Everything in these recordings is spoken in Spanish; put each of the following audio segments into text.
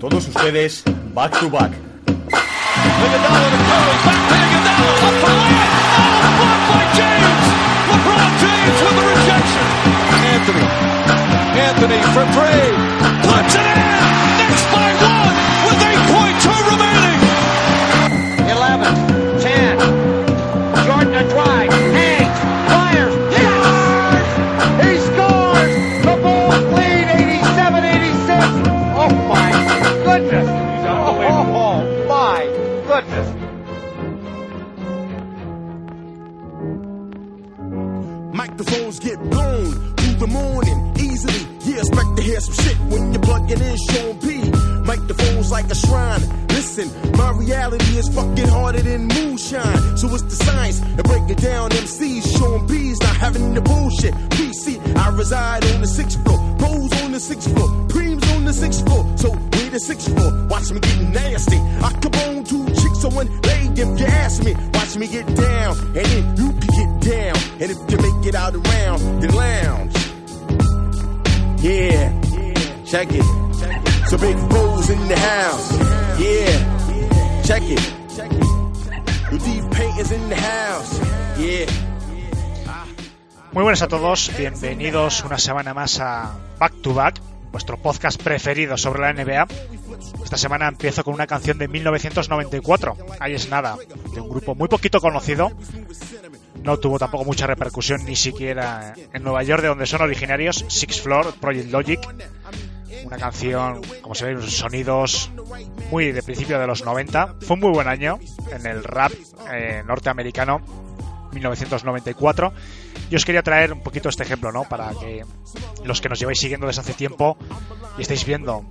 todos ustedes, Back to Back. Anthony. Anthony for three. Puts it in. Todos, bienvenidos una semana más a Back to Back, vuestro podcast preferido sobre la NBA. Esta semana empiezo con una canción de 1994, Ahí es nada, de un grupo muy poquito conocido. No tuvo tampoco mucha repercusión ni siquiera en Nueva York, de donde son originarios, Six Floor, Project Logic. Una canción, como se ven, sonidos muy de principio de los 90. Fue un muy buen año en el rap eh, norteamericano, 1994. Yo os quería traer un poquito este ejemplo, ¿no? Para que los que nos lleváis siguiendo desde hace tiempo y estáis viendo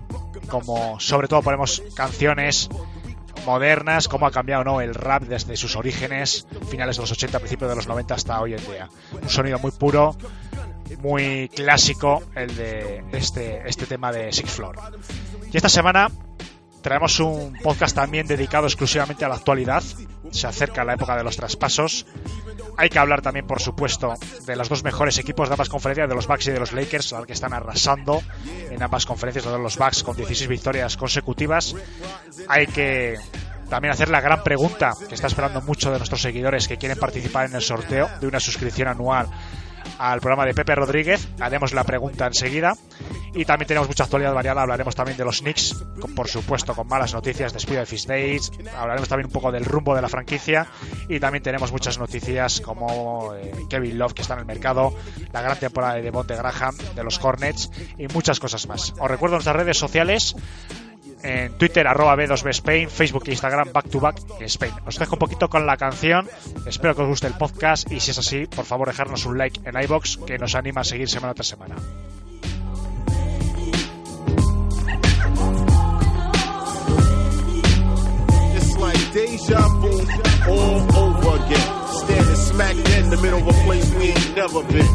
como sobre todo ponemos canciones modernas, cómo ha cambiado ¿no? el rap desde sus orígenes, finales de los 80, principios de los 90 hasta hoy en día. Un sonido muy puro, muy clásico el de este, este tema de Six Floor. Y esta semana traemos un podcast también dedicado exclusivamente a la actualidad. Se acerca la época de los traspasos. Hay que hablar también, por supuesto, de los dos mejores equipos de ambas conferencias, de los Bucks y de los Lakers, que están arrasando en ambas conferencias, los Bucks con 16 victorias consecutivas. Hay que también hacer la gran pregunta que está esperando mucho de nuestros seguidores que quieren participar en el sorteo de una suscripción anual al programa de Pepe Rodríguez. Haremos la pregunta enseguida. Y también tenemos mucha actualidad variada. Hablaremos también de los Knicks, por supuesto, con malas noticias, de Fish Days. Hablaremos también un poco del rumbo de la franquicia. Y también tenemos muchas noticias como eh, Kevin Love, que está en el mercado, la gran temporada de Devonte Graham, de los Hornets y muchas cosas más. Os recuerdo nuestras redes sociales en Twitter arroba B2B Spain, Facebook e Instagram Back to Back Spain. Os dejo un poquito con la canción, espero que os guste el podcast y si es así, por favor dejarnos un like en iBox que nos anima a seguir semana tras semana. Deja vu all over again. Standing smack in the middle of a place we ain't never been.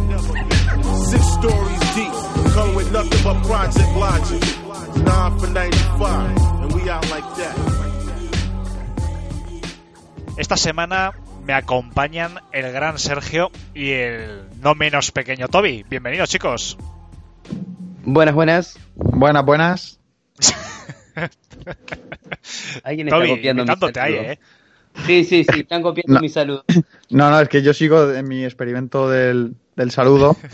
Six stories deep, come with nothing but project logic. Nine for 95, and we out like that. Esta semana me acompañan el gran Sergio y el no menos pequeño Toby. Bienvenidos chicos. Buenas, buenas. Buenas, buenas. Alguien está Toby, copiando mi ahí. ¿eh? Sí, sí, sí, están copiando No. mi saludo. No, no, es que yo sigo en mi experimento del, del saludo.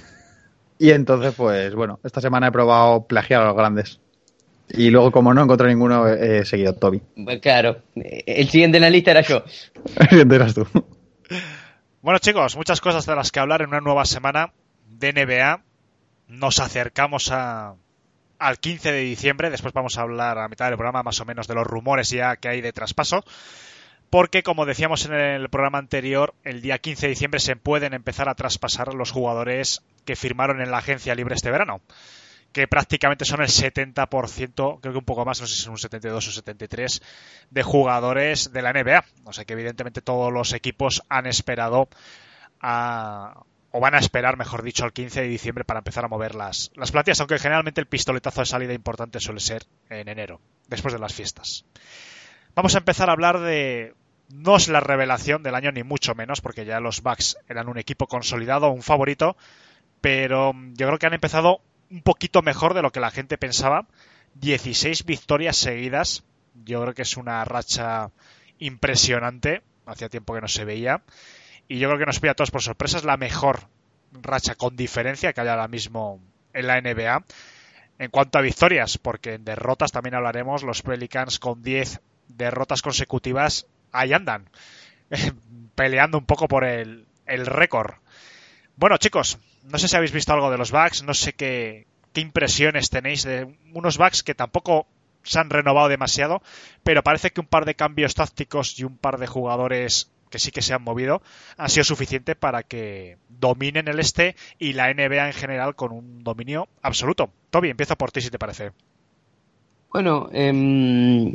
Y entonces, pues bueno, esta semana he probado plagiar a los grandes. Y luego, como no encontré ninguno, he seguido a Toby. Pues claro, el siguiente en la lista era yo. Enteras tú. Bueno chicos, muchas cosas de las que hablar en una nueva semana de NBA. Nos acercamos a, al 15 de diciembre, después vamos a hablar a mitad del programa más o menos de los rumores ya que hay de traspaso. Porque, como decíamos en el programa anterior, el día 15 de diciembre se pueden empezar a traspasar los jugadores que firmaron en la agencia libre este verano. Que prácticamente son el 70%, creo que un poco más, no sé si son un 72 o 73, de jugadores de la NBA. O sea que, evidentemente, todos los equipos han esperado o van a esperar, mejor dicho, al 15 de diciembre para empezar a mover las, las plantillas, aunque generalmente el pistoletazo de salida importante suele ser en enero, después de las fiestas. Vamos a empezar a hablar de... No es la revelación del año, ni mucho menos, porque ya los Bucks eran un equipo consolidado, un favorito, pero yo creo que han empezado un poquito mejor de lo que la gente pensaba, 16 victorias seguidas. Yo creo que es una racha impresionante. Hacía tiempo que no se veía. Y yo creo que nos pilla a todos por sorpresa. Es la mejor racha con diferencia que hay ahora mismo en la NBA. En cuanto a victorias, porque en derrotas también hablaremos, los Pelicans con 10 derrotas consecutivas, ahí andan, peleando un poco por el, el récord. Bueno, chicos, no sé si habéis visto algo de los Bucks, no sé qué, qué impresiones tenéis de unos Bucks que tampoco se han renovado demasiado, pero parece que un par de cambios tácticos y un par de jugadores que sí que se han movido, han sido suficiente para que dominen el este y la NBA en general con un dominio absoluto. Toby, empiezo por ti si te parece. Bueno, eh,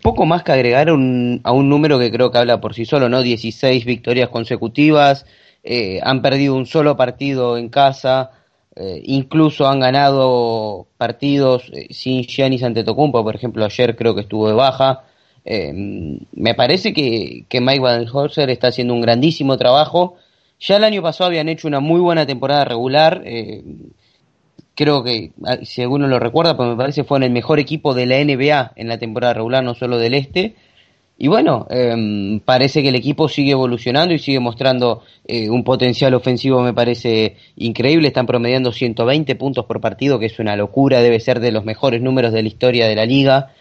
poco más que agregar un, a un número que creo que habla por sí solo, ¿no? 16 victorias consecutivas, eh, han perdido un solo partido en casa, eh, incluso han ganado partidos eh, sin Giannis Antetokounmpo, por ejemplo, ayer creo que estuvo de baja. Eh, me parece que, que Mike Budenholzer está haciendo un grandísimo trabajo. Ya el año pasado habían hecho una muy buena temporada regular. Eh, creo que, ah, si alguno lo recuerda, pues me parece que fueron el mejor equipo de la NBA en la temporada regular, no solo del Este. Y bueno, eh, parece que el equipo sigue evolucionando y sigue mostrando eh, un potencial ofensivo, me parece increíble. Están promediando 120 puntos por partido, que es una locura, debe ser de los mejores números de la historia de la liga.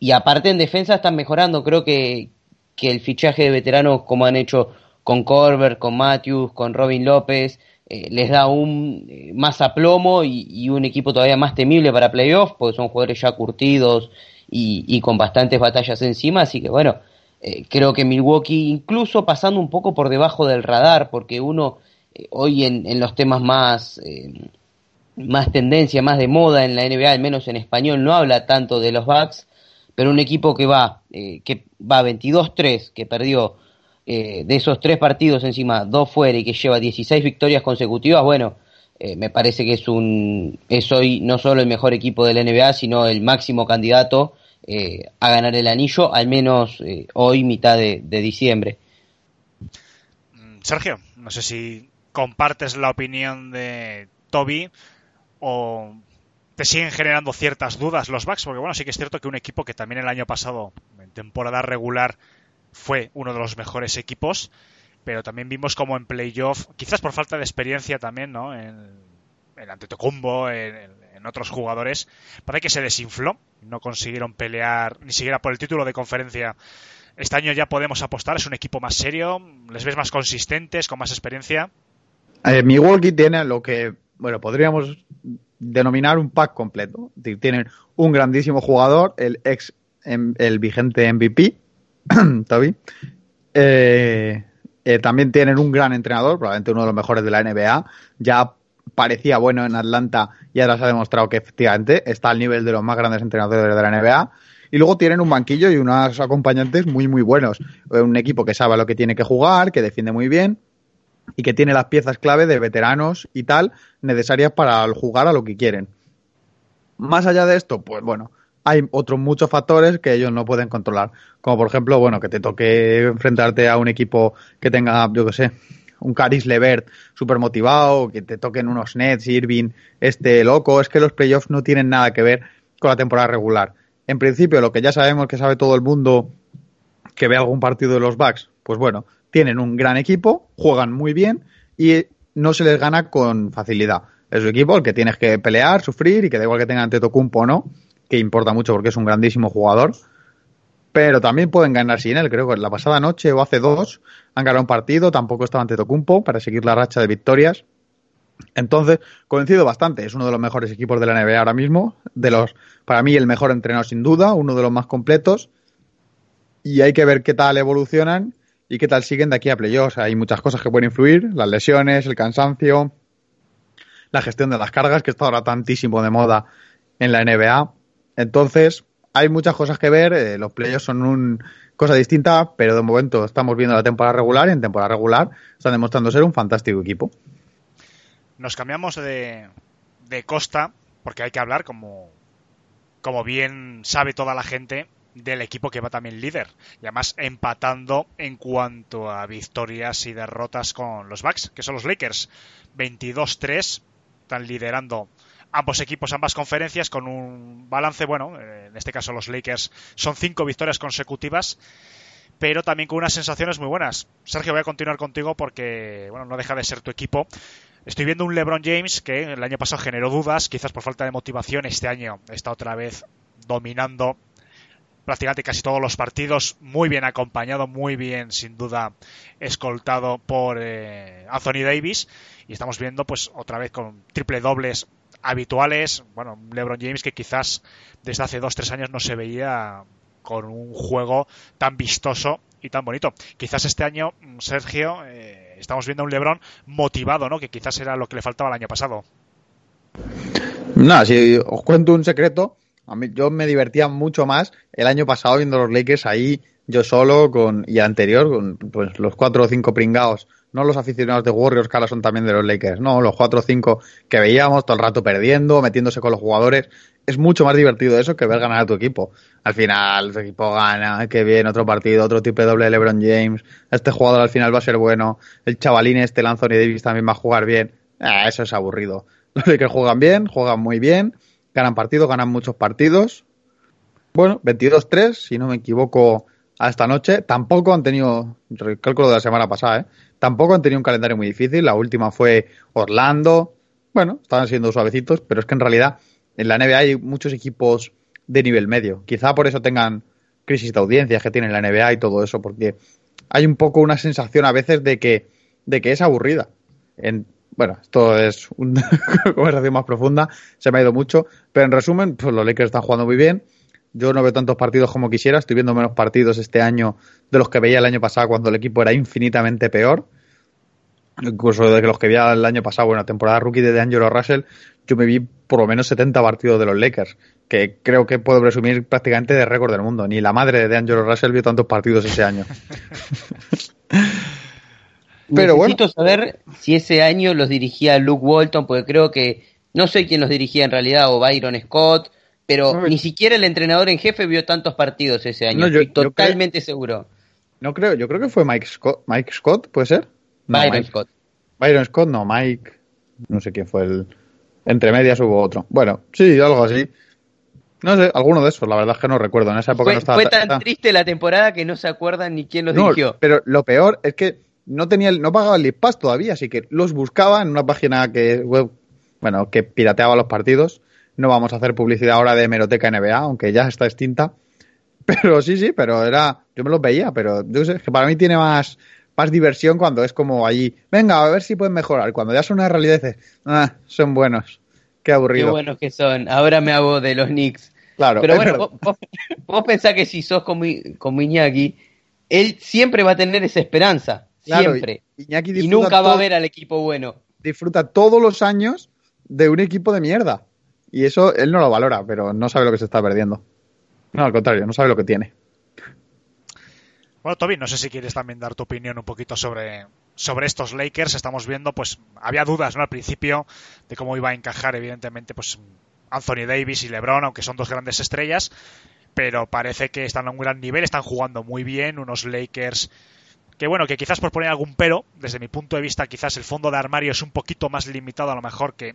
Y aparte en defensa están mejorando, creo que, que el fichaje de veteranos como han hecho con Corber, con Matthews, con Robin López, eh, les da un eh, más aplomo y, y, un equipo todavía más temible para playoffs, porque son jugadores ya curtidos y, y con bastantes batallas encima, así que bueno, eh, creo que Milwaukee incluso pasando un poco por debajo del radar, porque uno eh, hoy en, los temas más, eh, más tendencia, más de moda en la NBA, al menos en español, no habla tanto de los Bucks, pero un equipo que va, eh, que va 22-3, que perdió de esos tres partidos encima, dos fuera y que lleva 16 victorias consecutivas, bueno, eh, me parece que es un es hoy no solo el mejor equipo de la NBA, sino el máximo candidato eh, a ganar el anillo, al menos eh, hoy, mitad de, de, diciembre. Sergio, no sé si compartes la opinión de Toby o te siguen generando ciertas dudas los Bucks, porque bueno, sí que es cierto que un equipo que también el año pasado, en temporada regular, fue uno de los mejores equipos, pero también vimos como en playoff, quizás por falta de experiencia también, ¿no? En, en Antetokounmpo, en, en, otros jugadores, parece que se desinfló, no consiguieron pelear ni siquiera por el título de conferencia. Este año ya podemos apostar, es un equipo más serio, les ves más consistentes, con más experiencia. Eh, Milwaukee tiene lo que, bueno, podríamos denominar un pack completo. Tienen un grandísimo jugador, el ex, el vigente MVP, Toby. Eh, eh, también tienen un gran entrenador, probablemente uno de los mejores de la NBA. Ya parecía bueno en Atlanta y ahora se ha demostrado que efectivamente está al nivel de los más grandes entrenadores de la NBA. Y luego tienen un banquillo y unos acompañantes muy, muy buenos. Un equipo que sabe lo que tiene que jugar, que defiende muy bien y que tiene las piezas clave de veteranos y tal necesarias para jugar a lo que quieren. Más allá de esto, pues bueno, hay otros muchos factores que ellos no pueden controlar. Como por ejemplo, bueno, que te toque enfrentarte a un equipo que tenga, yo qué sé, un Caris Levert súper motivado, que te toquen unos Nets, Irving, este loco. Es que los playoffs no tienen nada que ver con la temporada regular. En principio, lo que ya sabemos que sabe todo el mundo que ve algún partido de los Bucks, pues bueno, tienen un gran equipo, juegan muy bien y no se les gana con facilidad. Es un equipo el que tienes que pelear, sufrir y que da igual que tengan Tetocumpo o no, que importa mucho porque es un grandísimo jugador. Pero también pueden ganar sin él. Creo que la pasada noche o hace dos han ganado un partido, tampoco estaba ante Tocumpo para seguir la racha de victorias. Entonces, coincido bastante, es uno de los mejores equipos de la NBA ahora mismo, de los, para mí el mejor entrenador sin duda, uno de los más completos, y hay que ver qué tal evolucionan y qué tal siguen de aquí a playoffs. Hay muchas cosas que pueden influir, las lesiones, el cansancio, la gestión de las cargas, que está ahora tantísimo de moda en la NBA. Entonces, hay muchas cosas que ver, eh, los playoffs son una cosa distinta, pero de momento estamos viendo la temporada regular y en temporada regular están demostrando ser un fantástico equipo. Nos cambiamos de, de costa, porque hay que hablar, como, como bien sabe toda la gente, del equipo que va también líder. Y además empatando en cuanto a victorias y derrotas con los Bucks, que son los Lakers. 22-3, están liderando ambos equipos, ambas conferencias, con un balance, bueno, en este caso los Lakers son cinco victorias consecutivas, pero también con unas sensaciones muy buenas. Sergio, voy a continuar contigo porque, bueno, no deja de ser tu equipo. Estoy viendo un LeBron James que el año pasado generó dudas, quizás por falta de motivación, este año está otra vez dominando prácticamente casi todos los partidos, muy bien acompañado, muy bien, sin duda, escoltado por eh, Anthony Davis. Y estamos viendo, pues, otra vez con triple dobles habituales. Bueno, LeBron James que quizás desde hace dos, tres años no se veía con un juego tan vistoso y tan bonito. Quizás este año, Sergio, eh, estamos viendo a un LeBron motivado, ¿no? Que quizás era lo que le faltaba el año pasado. Nada, si os cuento un secreto, a mí, yo me divertía mucho más el año pasado viendo los Lakers ahí, yo solo, con y anterior, con pues, los cuatro o cinco pringados. No los aficionados de Warriors, que ahora son también de los Lakers. No, los cuatro o cinco que veíamos todo el rato perdiendo, metiéndose con los jugadores. Es mucho más divertido eso que ver ganar a tu equipo. Al final, tu equipo gana, qué bien, otro partido, otro tipo de doble LeBron James. Este jugador al final va a ser bueno. El chavalín este, el Anthony Davis, también va a jugar bien. Ah, eso es aburrido. Los Lakers juegan bien, juegan muy bien ganan partidos, ganan muchos partidos. Bueno, 22-3, si no me equivoco, a esta noche. Tampoco han tenido, el cálculo de la semana pasada, ¿eh? Tampoco han tenido un calendario muy difícil. La última fue Orlando. Bueno, estaban siendo suavecitos, pero es que en realidad en la NBA hay muchos equipos de nivel medio. Quizá por eso tengan crisis de audiencias que tiene la NBA y todo eso, porque hay un poco una sensación a veces de que, de que es aburrida. En, bueno, esto es una conversación más profunda, se me ha ido mucho, pero en resumen, pues los Lakers están jugando muy bien. Yo no veo tantos partidos como quisiera, estoy viendo menos partidos este año de los que veía el año pasado cuando el equipo era infinitamente peor. Incluso de los que veía el año pasado, bueno, temporada rookie de Angelo Russell, yo me vi por lo menos 70 partidos de los Lakers, que creo que puedo presumir prácticamente de récord del mundo. Ni la madre de Angelo Russell vio tantos partidos ese año. Pero Necesito saber si ese año los dirigía Luke Walton, porque creo que no sé quién los dirigía en realidad, o Byron Scott, pero ni siquiera el entrenador en jefe vio tantos partidos ese año. Estoy totalmente seguro. No creo, yo creo que fue Mike Scott, Mike Scott ¿puede ser? Byron Scott. Byron Scott, no, Mike, no sé quién fue el. Entre medias hubo otro. Bueno, sí, algo así. No sé, alguno de esos, la verdad es que no recuerdo. En esa época fue, no estaba. Fue tan triste la temporada que no se acuerdan ni quién los dirigió. Pero lo peor es que no tenía no pagaba el League todavía, así que los buscaba en una página que web, bueno, que pirateaba los partidos. No vamos a hacer publicidad ahora de Meroteca NBA, aunque ya está extinta. Pero sí, sí, pero era, yo me los veía, pero yo sé, que para mí tiene más, más diversión cuando es como allí, venga, a ver si pueden mejorar. Cuando ya son una realidad dices, ah, son buenos. Qué aburrido. Qué buenos que son. Ahora me hago de los Knicks. Claro. Pero bueno, vos, pensás que si sos como, como Iñaki, él siempre va a tener esa esperanza siempre. Y, nunca va a ver al equipo bueno. Disfruta todos los años de un equipo de mierda. Y eso él no lo valora, pero no sabe lo que se está perdiendo. No, al contrario, no sabe lo que tiene. Bueno, Toby, no sé si quieres también dar tu opinión un poquito sobre, sobre estos Lakers. Estamos viendo, pues, había dudas, ¿no? Al principio de cómo iba a encajar, evidentemente, pues, Anthony Davis y LeBron, aunque son dos grandes estrellas, pero parece que están a un gran nivel, están jugando muy bien, unos Lakers que bueno, que quizás por poner algún pero, desde mi punto de vista, quizás el fondo de armario es un poquito más limitado a lo mejor que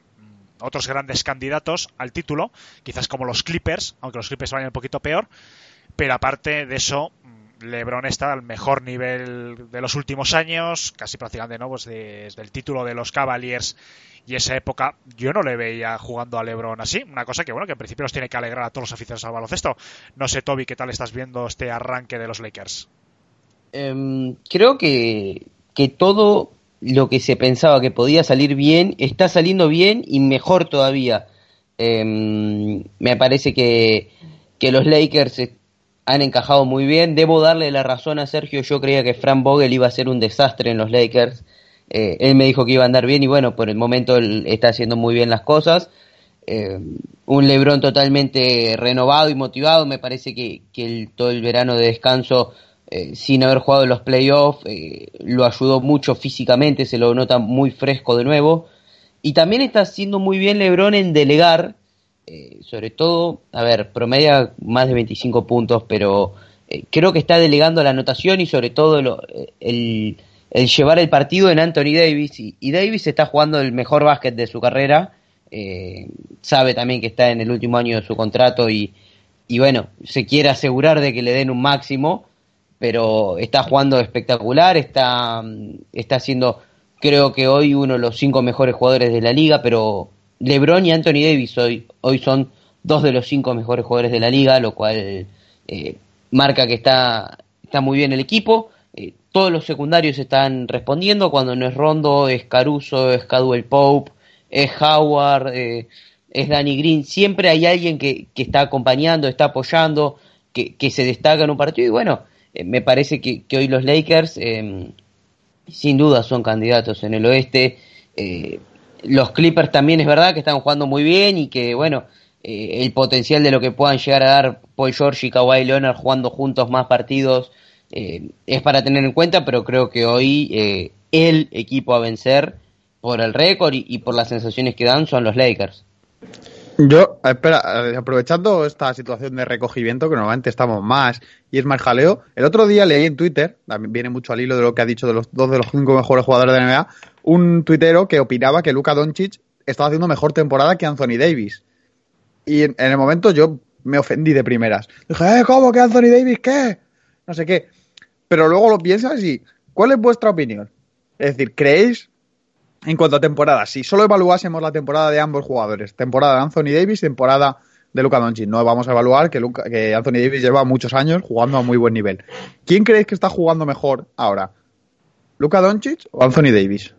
otros grandes candidatos al título, quizás como los Clippers, aunque los Clippers vayan un poquito peor, pero aparte de eso, mm, LeBron está al mejor nivel de los últimos años, casi prácticamente no, pues desde el título de los Cavaliers y esa época yo no le veía jugando a LeBron así, una cosa que bueno, que en principio nos tiene que alegrar a todos los aficionados al baloncesto. No sé, Toby, ¿qué tal estás viendo este arranque de los Lakers? Em, creo que, que todo lo que se pensaba que podía salir bien está saliendo bien y mejor todavía. Em, me parece que, que los Lakers han encajado muy bien. Debo darle la razón a Sergio. Yo creía que Frank Vogel iba a ser un desastre en los Lakers. Eh, él me dijo que iba a andar bien y bueno, por el momento él está haciendo muy bien las cosas. Em, un Lebron totalmente renovado y motivado. Me parece que, que todo el verano de descanso eh, sin haber jugado los playoffs, eh, lo ayudó mucho físicamente, se lo nota muy fresco de nuevo. Y también está haciendo muy bien Lebron en delegar, eh, sobre todo, a ver, promedia más de 25 puntos, pero creo que está delegando la anotación y sobre todo el, llevar el partido en Anthony Davis. Y, Davis está jugando el mejor básquet de su carrera. sabe también que está en el último año de su contrato y bueno, se quiere asegurar de que le den un máximo, pero está jugando espectacular, está, está siendo creo que hoy uno de los cinco mejores jugadores de la liga, pero LeBron y Anthony Davis hoy, hoy son dos de los cinco mejores jugadores de la liga, lo cual eh, marca que está, está muy bien el equipo. Eh, todos los secundarios están respondiendo, cuando no es Rondo, es Caruso, es Cadwell Pope, es Howard, eh, es Danny Green, siempre hay alguien que, que está acompañando, está apoyando, que, que, se destaca en un partido y bueno, me parece que, hoy los Lakers sin duda son candidatos en el oeste. Eh, los Clippers también es verdad que están jugando muy bien y que, bueno, eh, el potencial de lo que puedan llegar a dar Paul George y Kawhi Leonard jugando juntos más partidos eh, es para tener en cuenta, pero creo que hoy el equipo a vencer por el récord y, y por las sensaciones que dan son los Lakers. Yo, espera, aprovechando esta situación de recogimiento, que normalmente estamos más y es más jaleo, el otro día leí en Twitter, también viene mucho al hilo de lo que ha dicho de los dos de los cinco mejores jugadores de NBA, un tuitero que opinaba que Luka Doncic estaba haciendo mejor temporada que Anthony Davis. Y en, en el momento yo me ofendí de primeras. Dije, ¿eh, cómo que Anthony Davis qué? No sé qué. Pero luego lo piensas y, ¿cuál es vuestra opinión? Es decir, ¿creéis en cuanto a temporada, si solo evaluásemos la temporada de ambos jugadores, temporada de Anthony Davis, temporada de Luka Doncic, no vamos a evaluar que, Anthony Davis lleva muchos años jugando a muy buen nivel. ¿Quién creéis que está jugando mejor ahora? ¿Luka Doncic o Anthony Davis?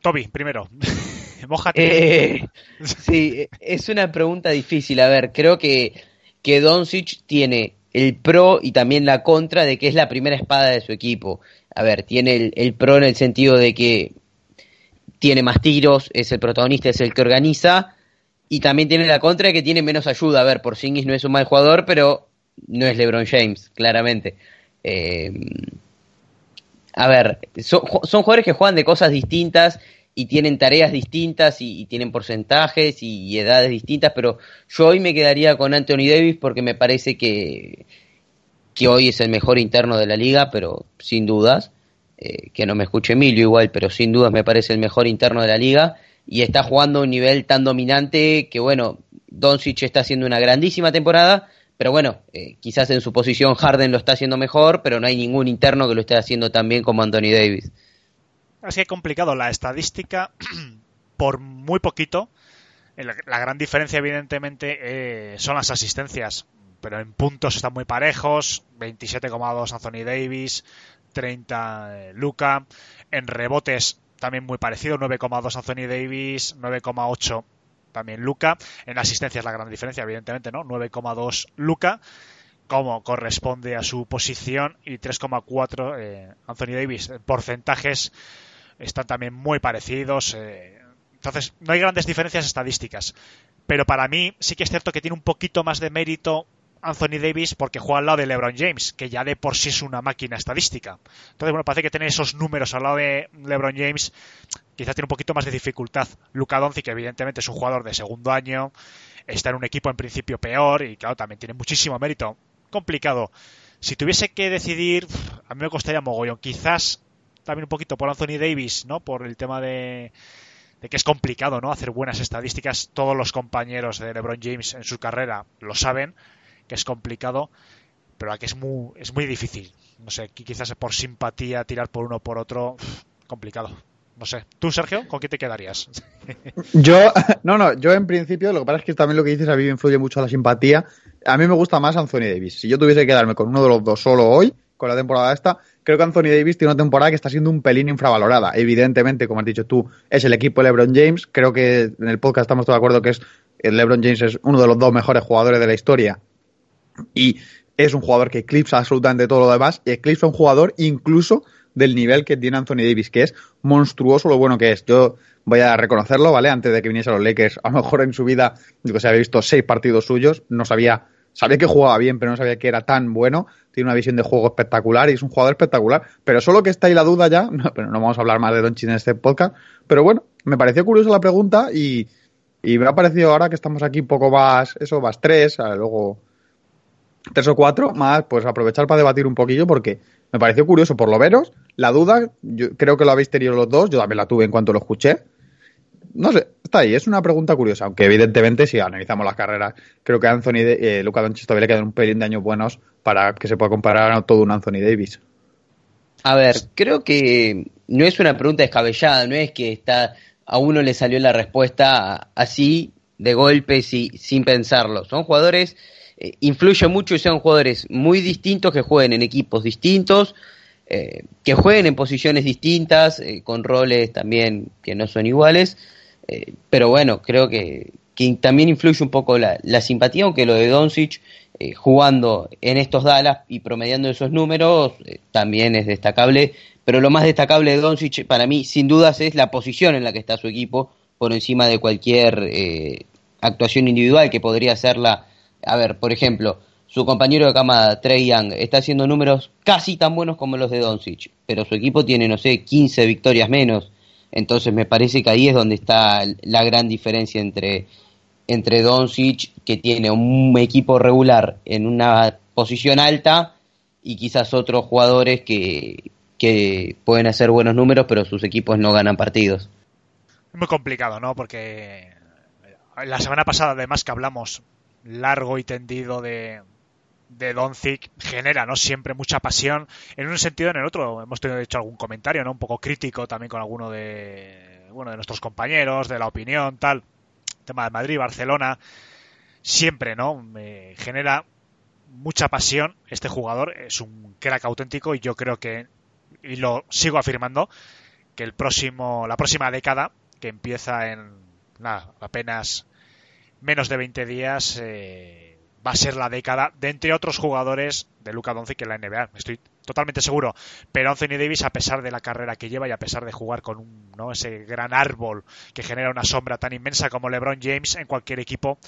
Toby, primero. Mójate. Eh, sí, es una pregunta difícil. A ver, creo que, que Doncic tiene el pro y también la contra de que es la primera espada de su equipo. A ver, tiene el, el pro en el sentido de que tiene más tiros, es el protagonista, es el que organiza, y también tiene la contra de que tiene menos ayuda. A ver, Porzingis no es un mal jugador, pero no es LeBron James, claramente. Eh, a ver, son, jugadores que juegan de cosas distintas y tienen tareas distintas y, tienen porcentajes y, y, edades distintas, pero yo hoy me quedaría con Anthony Davis porque me parece que, que hoy es el mejor interno de la liga, pero sin dudas eh, que no me escuche Emilio igual, pero sin dudas me parece el mejor interno de la liga y está jugando a un nivel tan dominante que bueno, Doncic está haciendo una grandísima temporada, pero bueno, eh, quizás en su posición Harden lo está haciendo mejor, pero no hay ningún interno que lo esté haciendo tan bien como Anthony Davis. Así que complicado la estadística por muy poquito. La gran diferencia, evidentemente, eh, son las asistencias, pero en puntos están muy parejos: 27,2 Anthony Davis, 30 eh, Luca. En rebotes también muy parecido, 9,2 Anthony Davis, 9,8 también Luca. En asistencias la gran diferencia, evidentemente, ¿no? 9,2 Luca, como corresponde a su posición, y 3,4 eh, Anthony Davis. En porcentajes están también muy parecidos. Eh, entonces, no hay grandes diferencias estadísticas. Pero para mí sí que es cierto que tiene un poquito más de mérito Anthony Davis porque juega al lado de LeBron James, que ya de por sí es una máquina estadística. Entonces, bueno, parece que tener esos números al lado de LeBron James quizás tiene un poquito más de dificultad. Luca Doncic, que evidentemente es un jugador de segundo año, está en un equipo en principio peor y claro, también tiene muchísimo mérito. Complicado. Si tuviese que decidir, a mí me costaría mogollón. Quizás también un poquito por Anthony Davis, ¿no? Por el tema de, de que es complicado, ¿no? Hacer buenas estadísticas. Todos los compañeros de LeBron James en su carrera lo saben que es complicado, pero aquí es muy, es muy difícil. No sé, quizás por simpatía tirar por uno o por otro, complicado. No sé. ¿Tú, Sergio, con qué te quedarías? yo, no, no, yo en principio, lo que pasa es que también lo que dices a mí influye mucho la simpatía. A mí me gusta más Anthony Davis. Si yo tuviese que quedarme con uno de los dos solo hoy, con la temporada esta, creo que Anthony Davis tiene una temporada que está siendo un pelín infravalorada. Evidentemente, como has dicho tú, es el equipo de LeBron James. Creo que en el podcast estamos todos de acuerdo que es el LeBron James es uno de los dos mejores jugadores de la historia y es un jugador que eclipsa absolutamente todo lo demás y eclipsa un jugador incluso del nivel que tiene Anthony Davis, que es monstruoso lo bueno que es. Yo voy a reconocerlo, ¿vale? Antes de que viniese a los Lakers, a lo mejor en su vida, digo, se había visto seis partidos suyos, no sabía, sabía que jugaba bien, pero no sabía que era tan bueno, tiene una visión de juego espectacular y es un jugador espectacular, pero solo que está ahí la duda ya, pero no vamos a hablar más de Doncic en este podcast, pero bueno, me pareció curiosa la pregunta y, y me ha parecido ahora que estamos aquí un poco más, eso, más tres, luego tres o cuatro, más pues aprovechar para debatir un poquillo porque me pareció curioso por lo menos. La duda, yo creo que lo habéis tenido los dos, yo también la tuve en cuanto lo escuché. No sé, está ahí, es una pregunta curiosa, aunque evidentemente si analizamos las carreras, creo que Anthony, eh, Luca Doncic todavía le quedan un pelín de años buenos para que se pueda comparar a todo un Anthony Davis. A ver, creo que no es una pregunta descabellada, no es que está a uno le salió la respuesta así de golpe y sin pensarlo. Son jugadores, eh, influye mucho y son jugadores muy distintos que jueguen en equipos distintos, eh, que jueguen en posiciones distintas, eh, con roles también que no son iguales. Pero bueno, creo que, que, también influye un poco la, simpatía, aunque lo de Doncic jugando en estos Dallas y promediando esos números también es destacable. Pero lo más destacable de Doncic para mí, sin dudas, es la posición en la que está su equipo por encima de cualquier actuación individual que podría la A ver, por ejemplo, su compañero de cama, Trey Young, está haciendo números casi tan buenos como los de Doncic, pero su equipo tiene, no sé, 15 victorias menos. Entonces me parece que ahí es donde está la gran diferencia entre, entre Doncic, que tiene un equipo regular en una posición alta, y quizás otros jugadores que, que pueden hacer buenos números, pero sus equipos no ganan partidos. Es muy complicado, ¿no? Porque la semana pasada, además, que hablamos largo y tendido de, de Doncic genera no siempre mucha pasión en un sentido en el otro. Hemos tenido hecho algún comentario no un poco crítico también con alguno de bueno de nuestros compañeros de la opinión tal. Tema de Madrid Barcelona siempre no me genera mucha pasión este jugador. Es un crack auténtico y yo creo que y lo sigo afirmando que el próximo la próxima década que empieza en nada apenas menos de 20 días eh, va a ser la década de entre otros jugadores de Luca Doncic en la NBA. Estoy totalmente seguro. Pero Anthony Davis, a pesar de la carrera que lleva y a pesar de jugar con un, ¿no? ese gran árbol que genera una sombra tan inmensa como LeBron James en cualquier equipo,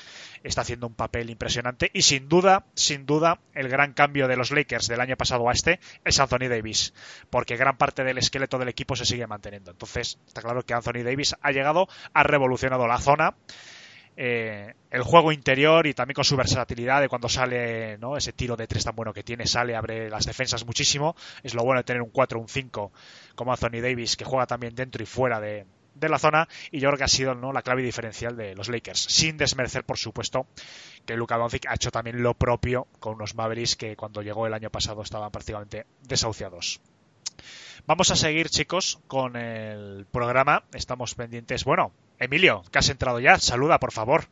está haciendo un papel impresionante. Y sin duda, sin duda, el gran cambio de los Lakers del año pasado a este es Anthony Davis, porque gran parte del esqueleto del equipo se sigue manteniendo. Entonces, está claro que Anthony Davis ha llegado, ha revolucionado la zona eh, el juego interior y también con su versatilidad de cuando sale ese tiro de tres tan bueno que tiene, sale, abre las defensas muchísimo. Es lo bueno de tener un 4 un 5 como Anthony Davis que juega también dentro y fuera de, la zona y yo creo que ha sido ¿no? la clave diferencial de los Lakers. Sin desmerecer, por supuesto, que Luka Doncic ha hecho también lo propio con unos Mavericks que cuando llegó el año pasado estaban prácticamente desahuciados. Vamos a seguir, chicos, con el programa. Estamos pendientes. Bueno, Emilio, que has entrado ya, saluda, por favor.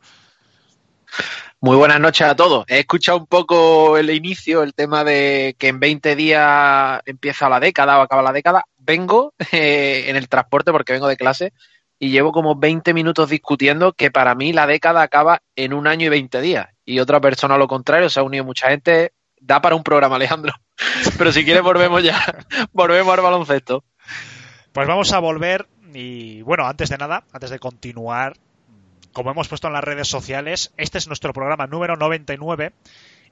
Muy buenas noches a todos. He escuchado un poco el inicio, el tema de que en 20 días empieza la década o acaba la década. Vengo eh, en el transporte porque vengo de clase y llevo como 20 minutos discutiendo que para mí la década acaba en un año y 20 días. Y otra persona lo contrario, se ha unido mucha gente. Da para un programa, Alejandro. Pero si quieres volvemos ya. volvemos al baloncesto. Pues vamos a volver y bueno, antes de nada, antes de continuar, como hemos puesto en las redes sociales, este es nuestro programa número 99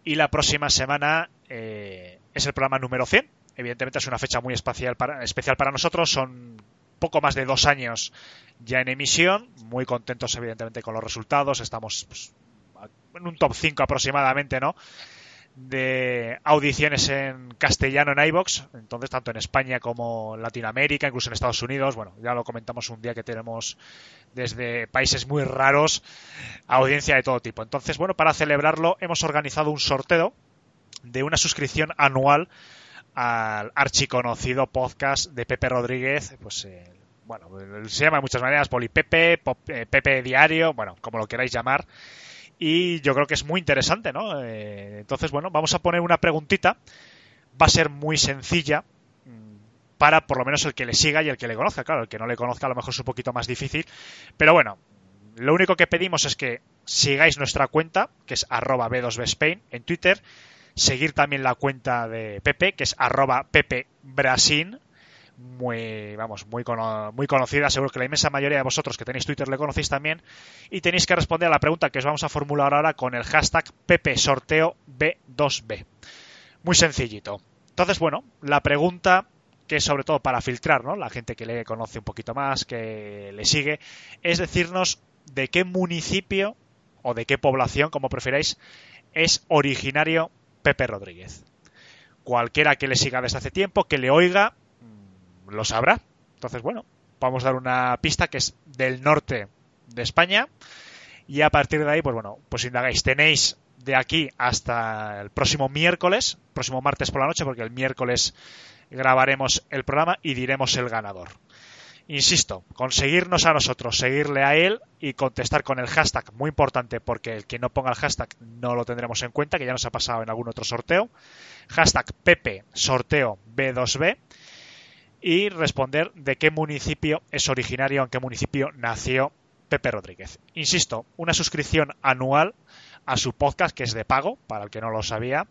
y la próxima semana eh, es el programa número 100. Evidentemente es una fecha muy especial para, especial para nosotros, son poco más de dos años ya en emisión, muy contentos evidentemente con los resultados, estamos pues, en un top 5 aproximadamente, ¿no? De audiciones en castellano en iBox, entonces tanto en España como Latinoamérica, incluso en Estados Unidos, bueno, ya lo comentamos un día que tenemos desde países muy raros audiencia de todo tipo. Entonces, bueno, para celebrarlo hemos organizado un sorteo de una suscripción anual al archiconocido podcast de Pepe Rodríguez, pues eh, bueno, se llama de muchas maneras Polipepe, Pepe, eh, Pepe Diario, bueno, como lo queráis llamar y yo creo que es muy interesante, ¿no? Eh, entonces, bueno, vamos a poner una preguntita. Va a ser muy sencilla mm, para por lo menos el que le siga y el que le conozca. Claro, el que no le conozca a lo mejor es un poquito más difícil. Pero bueno, lo único que pedimos es que sigáis nuestra cuenta, que es arroba b2bspain en Twitter. Seguir también la cuenta de Pepe, que es arroba Pepe muy, vamos, muy, muy conocida. Seguro que la inmensa mayoría de vosotros que tenéis Twitter le conocéis también. Y tenéis que responder a la pregunta que os vamos a formular ahora con el hashtag Pepe Sorteo B2B. Muy sencillito. Entonces, bueno, la pregunta que es sobre todo para filtrar, ¿no? La gente que le conoce un poquito más, que le sigue, es decirnos de qué municipio o de qué población, como preferáis, es originario Pepe Rodríguez. Cualquiera que le siga desde hace tiempo, que le oiga, lo sabrá. Entonces, bueno, vamos a dar una pista que es del norte de España. Y a partir de ahí, pues bueno, pues indagáis. Tenéis de aquí hasta el próximo miércoles, próximo martes por la noche, porque el miércoles grabaremos el programa y diremos el ganador. Insisto, conseguirnos a nosotros, seguirle a él y contestar con el hashtag, muy importante porque el que no ponga el hashtag no lo tendremos en cuenta, que ya nos ha pasado en algún otro sorteo. Hashtag Pepe Sorteo B2B y responder de qué municipio es originario, en qué municipio nació Pepe Rodríguez. Insisto, una suscripción anual a su podcast, que es de pago, para el que no lo sabía,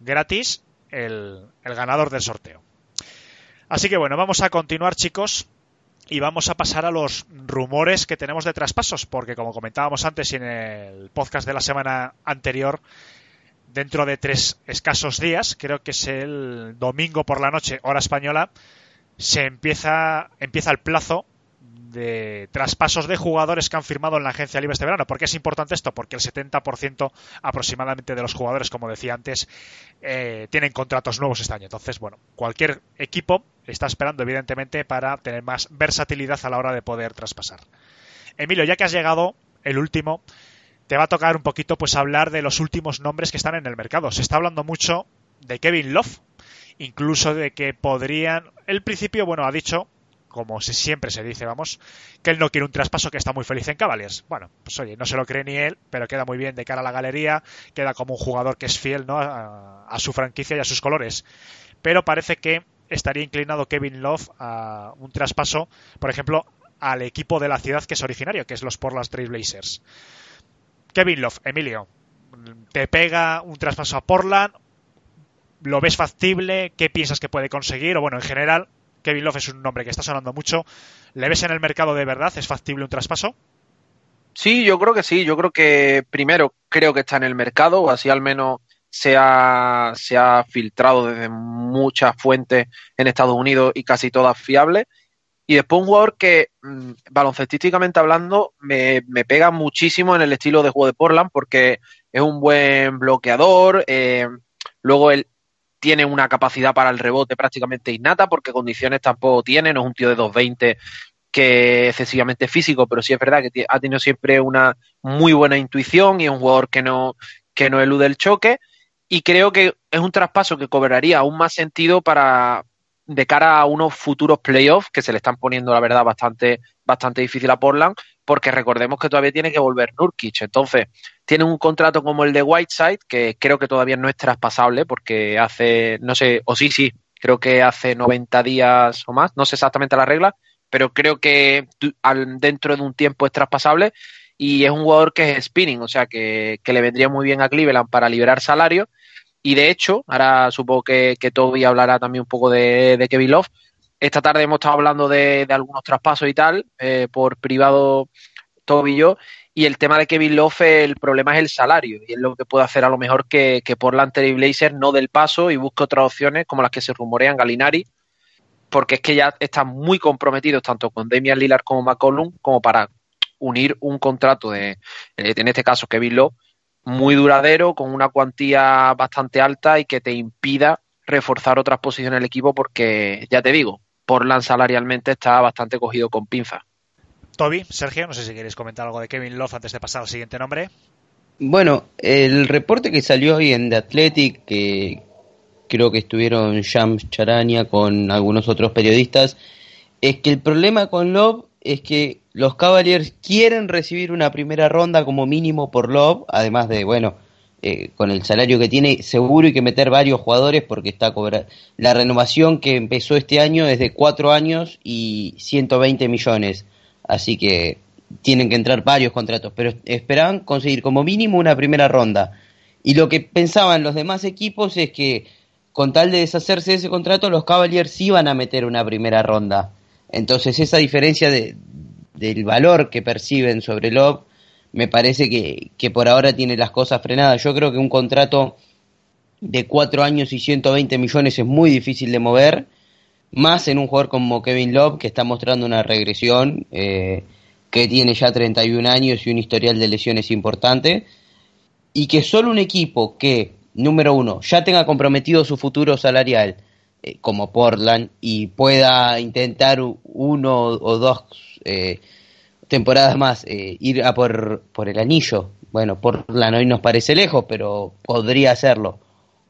gratis, el, el ganador del sorteo. Así que bueno, vamos a continuar chicos y vamos a pasar a los rumores que tenemos de traspasos, porque como comentábamos antes y en el podcast de la semana anterior, dentro de tres escasos días, creo que es el domingo por la noche, hora española, se empieza, empieza el plazo de traspasos de jugadores que han firmado en la agencia libre este verano. ¿Por qué es importante esto? Porque el 70% aproximadamente de los jugadores, como decía antes, eh, tienen contratos nuevos este año. Entonces, bueno, cualquier equipo está esperando, evidentemente, para tener más versatilidad a la hora de poder traspasar. Emilio, ya que has llegado, el último, te va a tocar un poquito pues hablar de los últimos nombres que están en el mercado. Se está hablando mucho de Kevin Love, incluso de que podrían. El principio, bueno, ha dicho como siempre se dice, vamos, que él no quiere un traspaso, que está muy feliz en Cavaliers. Bueno, pues oye, no se lo cree ni él, pero queda muy bien de cara a la galería, queda como un jugador que es fiel ¿no? a, su franquicia y a sus colores. Pero parece que estaría inclinado Kevin Love a un traspaso, por ejemplo, al equipo de la ciudad que es originario, que es los Portland Trail Blazers. Kevin Love, Emilio, ¿te pega un traspaso a Portland? ¿Lo ves factible? ¿Qué piensas que puede conseguir? O bueno, en general, Kevin Love es un nombre que está sonando mucho. ¿Le ves en el mercado de verdad? ¿Es factible un traspaso? Sí, yo creo que sí. Yo creo que primero creo que está en el mercado, o así al menos se ha, se ha filtrado desde muchas fuentes en Estados Unidos y casi todas fiables. Y después un jugador que, mm, baloncestísticamente hablando, me, me, pega muchísimo en el estilo de juego de Portland porque es un buen bloqueador. Eh, luego él tiene una capacidad para el rebote prácticamente innata, porque condiciones tampoco tiene, no es un tío de 2.20 que es excesivamente físico, pero sí es verdad que ha tenido siempre una muy buena intuición y es un jugador que no, que no elude el choque. Y creo que es un traspaso que cobraría aún más sentido para de cara a unos futuros playoffs que se le están poniendo, la verdad, bastante, bastante difícil a Portland, porque recordemos que todavía tiene que volver Nurkic. Entonces, tiene un contrato como el de Whiteside, que creo que todavía no es traspasable, porque hace, no sé, o sí, sí, creo que hace 90 días o más, no sé exactamente la regla, pero creo que dentro de un tiempo es traspasable y es un jugador que es spinning, o sea que, le vendría muy bien a Cleveland para liberar salario. Y de hecho, ahora supongo que, que Toby hablará también un poco de Kevin Love. Esta tarde hemos estado hablando de, algunos traspasos y tal, eh, por privado Toby y yo, y el tema de Kevin Love, el problema es el salario, y es lo que puede hacer a lo mejor que, que Portland y Blazer no del paso y busque otras opciones como las que se rumorean Galinari, porque es que ya están muy comprometidos tanto con Damian Lillard como McCollum como para unir un contrato de, en este caso Kevin Love, muy duradero, con una cuantía bastante alta y que te impida reforzar otras posiciones del equipo porque, ya te digo, Portland salarialmente está bastante cogido con pinzas. Toby, Sergio, no sé si queréis comentar algo de Kevin Love antes de pasar al siguiente nombre. Bueno, el reporte que salió hoy en The Athletic, que creo que estuvieron Shams Charania con algunos otros periodistas, es que el problema con Love es que los Cavaliers quieren recibir una primera ronda como mínimo por Love, además de, bueno, eh, con el salario que tiene, seguro hay que meter varios jugadores porque está cobrando. La renovación que empezó este año es de 4 años y 120 millones. Así que tienen que entrar varios contratos, pero esperaban conseguir como mínimo una primera ronda. Y lo que pensaban los demás equipos es que con tal de deshacerse de ese contrato, los Cavaliers iban a meter una primera ronda. Entonces esa diferencia de, del valor que perciben sobre Love me parece que, que por ahora tiene las cosas frenadas. Yo creo que un contrato de cuatro años y 120 millones es muy difícil de mover más en un jugador como Kevin Love, que está mostrando una regresión, eh, que tiene ya 31 años y un historial de lesiones importante, y que solo un equipo que, número uno, ya tenga comprometido su futuro salarial, eh, como Portland, y pueda intentar uno o dos, eh, temporadas más, eh, ir a por, por el anillo. Bueno, Portland hoy nos parece lejos, pero podría hacerlo.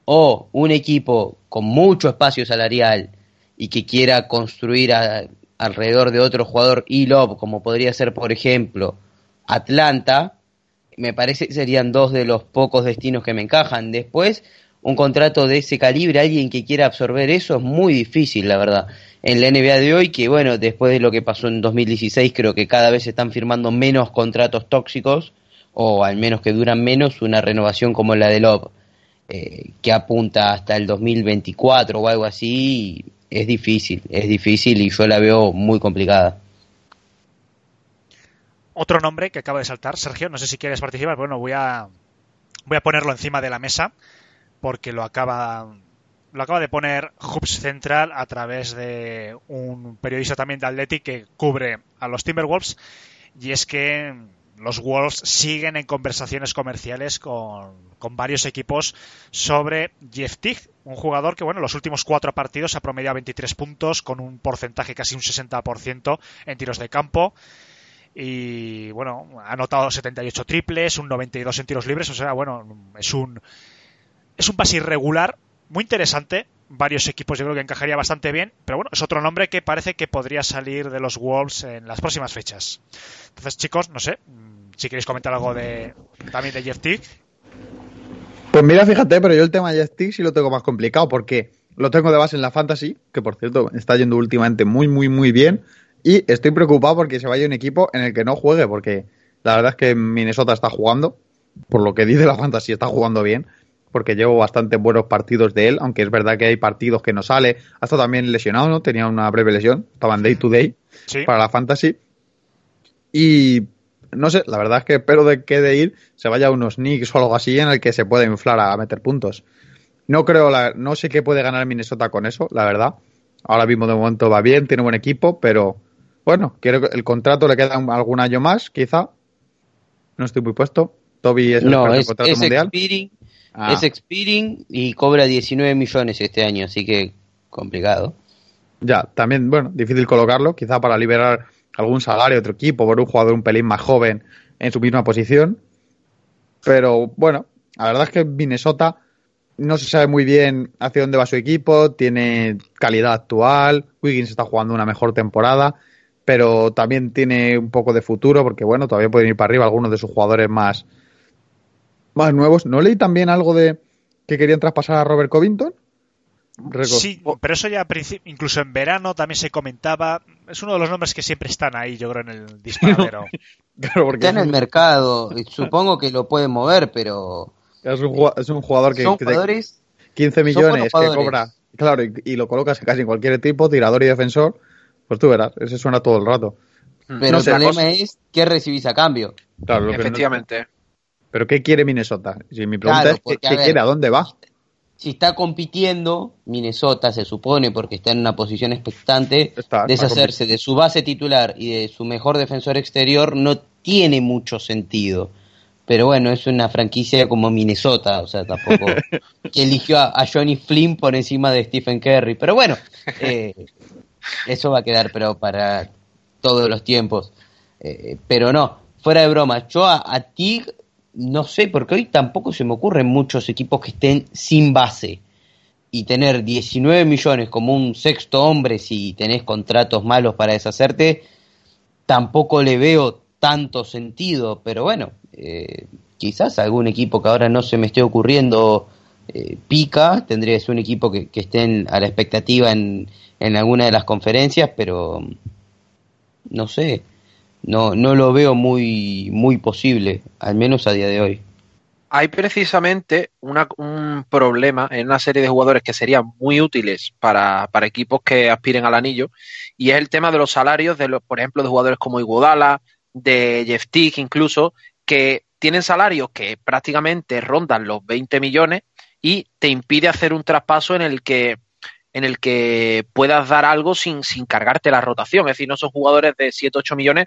O un equipo con mucho espacio salarial y que quiera construir a- alrededor de otro jugador y lob, como podría ser, por ejemplo, Atlanta, me parece que serían dos de los pocos destinos que me encajan. Después, un contrato de ese calibre, alguien que quiera absorber eso, es muy difícil, la verdad. En la NBA de hoy, que bueno, después de lo que pasó en 2016, creo que cada vez se están firmando menos contratos tóxicos, o al menos que duran menos, una renovación como la de Love, eh, que apunta hasta el 2024 o algo así, es difícil, es difícil y yo la veo muy complicada. Otro nombre que acaba de saltar, Sergio, no sé si quieres participar. Bueno, voy a voy a ponerlo encima de la mesa porque lo acaba lo acaba de poner Hoops Central a través de un periodista también de Athletic que cubre a los Timberwolves. Y es que los Wolves siguen en conversaciones comerciales con, con varios equipos sobre Jeff Teague, un jugador que, bueno, los últimos cuatro partidos ha promediado 23 puntos con un porcentaje casi un 60% en tiros de campo. Y bueno, ha anotado 78 triples, un 92 en tiros libres, o sea, bueno, es un es un pase irregular, muy interesante, varios equipos yo creo que encajaría bastante bien, pero bueno, es otro nombre que parece que podría salir de los Wolves en las próximas fechas. Entonces, chicos, no sé, mm, si queréis comentar algo de también de Jeff Teague. Pues mira, fíjate, pero yo el tema de Stick sí lo tengo más complicado porque lo tengo de base en la Fantasy, que por cierto está yendo últimamente muy, muy, muy bien. Y estoy preocupado porque se vaya un equipo en el que no juegue, porque la verdad es que Minnesota está jugando, por lo que dice la Fantasy, está jugando bien, porque llevo bastante buenos partidos de él, aunque es verdad que hay partidos que no sale. Ha estado también lesionado, ¿no? Tenía una breve lesión, estaba en day to day Sí. para la Fantasy. Y no sé, la verdad es que espero de que de ir se vaya a unos Knicks o algo así en el que se pueda inflar a meter puntos. No creo, la- no sé qué puede ganar Minnesota con eso, la verdad. Ahora mismo de momento va bien, tiene buen equipo, pero bueno, quiero que el contrato le queda algún año más, quizá. No estoy muy puesto. Toby es el No, es, contrato es mundial. expiring, Ah. es expiring y cobra 19 millones este año, así que complicado. Ya, también, bueno, difícil colocarlo, quizá para liberar algún salario a otro equipo por un jugador un pelín más joven en su misma posición. Pero bueno, la verdad es que Minnesota no se sabe muy bien hacia dónde va su equipo, tiene calidad actual, Wiggins está jugando una mejor temporada, pero también tiene un poco de futuro porque bueno, todavía pueden ir para arriba algunos de sus jugadores más, más nuevos. ¿No leí también algo de que querían traspasar a Robert Covington? Sí, pero eso ya incluso en verano también se comentaba. Es uno de los nombres que siempre están ahí, yo creo, en el disparadero. Claro, porque Está en el mercado, y supongo que lo pueden mover, pero Es un, es un jugador que, son jugadores 15 son millones que cobra, claro, y, y lo colocas casi en cualquier tipo, tirador y defensor, pues tú verás, ese suena todo el rato. Pero No el problema cosa- es qué recibís a cambio. Claro, lo que no- Efectivamente. Pero ¿qué quiere Minnesota? Si mi pregunta Claro, es, ¿qué, porque, a qué ver, quiere? ¿A dónde va? Si está compitiendo, Minnesota se supone, porque está en una posición expectante, Está- está deshacerse de su base titular y de su mejor defensor exterior no tiene mucho sentido. Pero bueno, es una franquicia como Minnesota, o sea, tampoco que eligió a, a Johnny Flynn por encima de Stephen Curry. Pero bueno, eh, eso va a quedar pero para todos los tiempos. Eh, pero no, fuera de broma, yo a, a Tig no sé, porque hoy tampoco se me ocurren muchos equipos que estén sin base. Y tener 19 millones como un sexto hombre si tenés contratos malos para deshacerte, tampoco le veo tanto sentido. Pero bueno, eh, quizás algún equipo que ahora no se me esté ocurriendo eh, pica, tendría que un equipo que, que esté a la expectativa en, en alguna de las conferencias, pero no sé, no, no lo veo muy, muy posible, al menos a día de hoy. Hay precisamente un problema en una serie de jugadores que serían muy útiles para, para equipos que aspiren al anillo, y es el tema de los salarios, de los, por ejemplo, de jugadores como Iguodala, de Jeff Teague incluso, que tienen salarios que prácticamente rondan los 20 millones y te impide hacer un traspaso en el que en el que puedas dar algo sin, sin cargarte la rotación. Es decir, no son jugadores de 7, 8 millones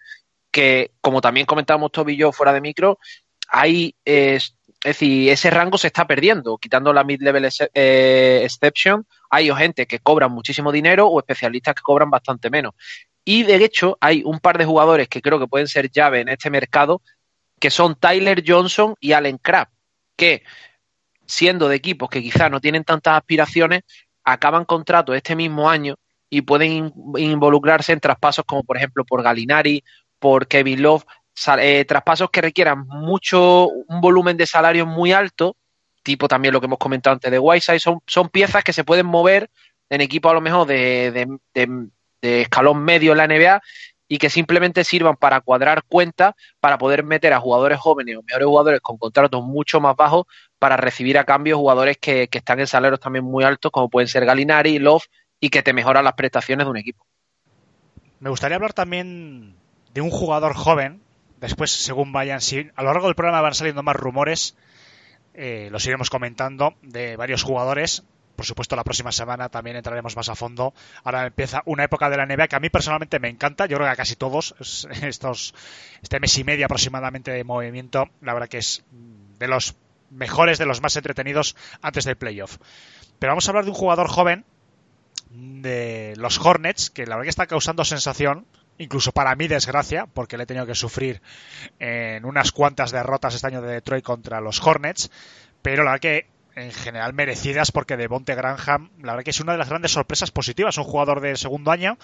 que, como también comentábamos Toby y yo fuera de micro, hay, es decir, ese rango se está perdiendo, quitando la mid-level eh, exception, hay gente que cobran muchísimo dinero o especialistas que cobran bastante menos. Y de hecho, hay un par de jugadores que creo que pueden ser llave en este mercado, que son Tyler Johnson y Allen Crabbe, que siendo de equipos que quizás no tienen tantas aspiraciones, acaban contrato este mismo año y pueden involucrarse en traspasos como por ejemplo por Galinari, por Kevin Love, eh, traspasos que requieran mucho, un volumen de salario muy alto, tipo también lo que hemos comentado antes de Whiteside, son, son piezas que se pueden mover en equipos a lo mejor de, de escalón medio en la NBA y que simplemente sirvan para cuadrar cuentas, para poder meter a jugadores jóvenes o mejores jugadores con contratos mucho más bajos para recibir a cambio jugadores que, que están en salarios también muy altos, como pueden ser Galinari, Love, y que te mejoran las prestaciones de un equipo. Me gustaría hablar también de un jugador joven. Después, según vayan, si a lo largo del programa van saliendo más rumores, eh, los iremos comentando de varios jugadores por supuesto, la próxima semana también entraremos más a fondo. Ahora empieza una época de la NBA que a mí personalmente me encanta. Yo creo que a casi todos estos este mes y medio aproximadamente de movimiento, la verdad que es de los mejores, de los más entretenidos antes del playoff. Pero vamos a hablar de un jugador joven de los Hornets que la verdad que está causando sensación. Incluso para mí desgracia, porque le he tenido que sufrir en unas cuantas derrotas este año de Detroit contra los Hornets. Pero la verdad que en general merecidas porque de Bonte Graham, la verdad que es una de las grandes sorpresas positivas, un jugador de segundo año.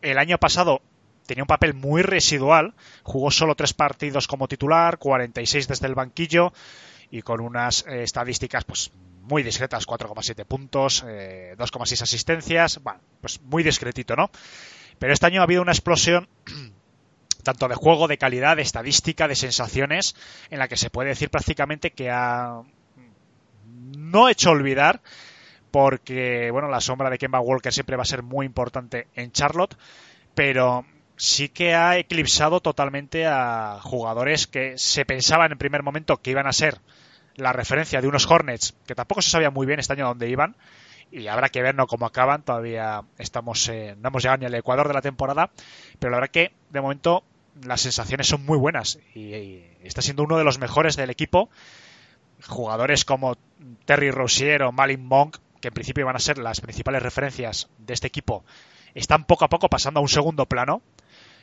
El año pasado tenía un papel muy residual, jugó solo tres partidos como titular, 46 desde el banquillo y con unas eh, estadísticas pues muy discretas, 4,7 puntos, 2,6 eh, asistencias, bueno, pues muy discretito, ¿no? Pero este año ha habido una explosión tanto de juego, de calidad, de estadística, de sensaciones, en la que se puede decir prácticamente que ha no hecho olvidar porque, bueno, la sombra de Kemba Walker siempre va a ser muy importante en Charlotte, pero sí que ha eclipsado totalmente a jugadores que se pensaban en primer momento que iban a ser la referencia de unos Hornets que tampoco se sabía muy bien este año dónde iban y habrá que ver ¿no? cómo acaban todavía estamos eh, no hemos llegado ni al ecuador de la temporada pero la verdad que de momento las sensaciones son muy buenas y está siendo uno de los mejores del equipo jugadores como Terry Rozier o Malin Monk, que en principio iban a ser las principales referencias de este equipo, están poco a poco pasando a un segundo plano.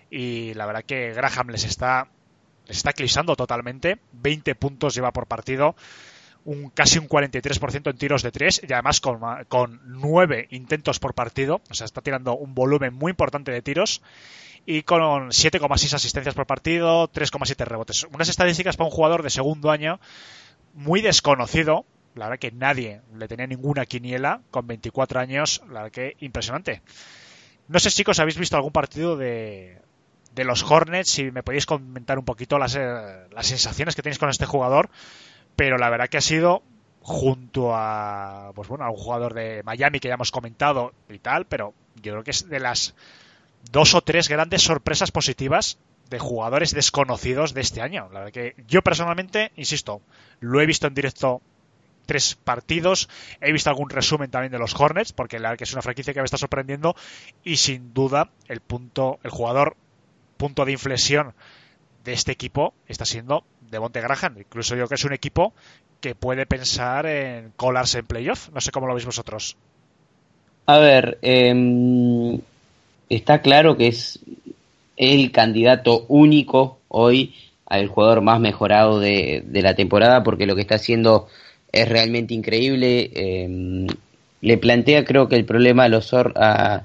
Y la verdad que Graham les está, les está eclipsando totalmente. 20 puntos lleva por partido. Un, casi un 43% en tiros de 3 y además con, con 9 intentos por partido. O sea, está tirando un volumen muy importante de tiros y con 7,6 asistencias por partido, 3,7 rebotes. Unas estadísticas para un jugador de segundo año muy desconocido. La verdad que nadie le tenía ninguna quiniela con 24 años. La verdad que impresionante. No sé, chicos, ¿habéis visto algún partido de, de los Hornets? Si me podéis comentar un poquito las, eh, las sensaciones que tenéis con este jugador. Pero la verdad que ha sido junto a pues bueno a un jugador de Miami que ya hemos comentado y tal, pero yo creo que es de las dos o tres grandes sorpresas positivas de jugadores desconocidos de este año. La verdad que yo personalmente, insisto, lo he visto en directo tres partidos, he visto algún resumen también de los Hornets, porque la que es una franquicia que me está sorprendiendo y sin duda el punto, el jugador punto de inflexión de este equipo está siendo Devonte Graham. Incluso yo que es un equipo que puede pensar en colarse en playoff. No sé cómo lo veis vosotros. A ver, em, está claro que es el candidato único hoy al jugador más mejorado de, la temporada porque lo que está haciendo es realmente increíble. Em, le plantea creo que el problema a los, a,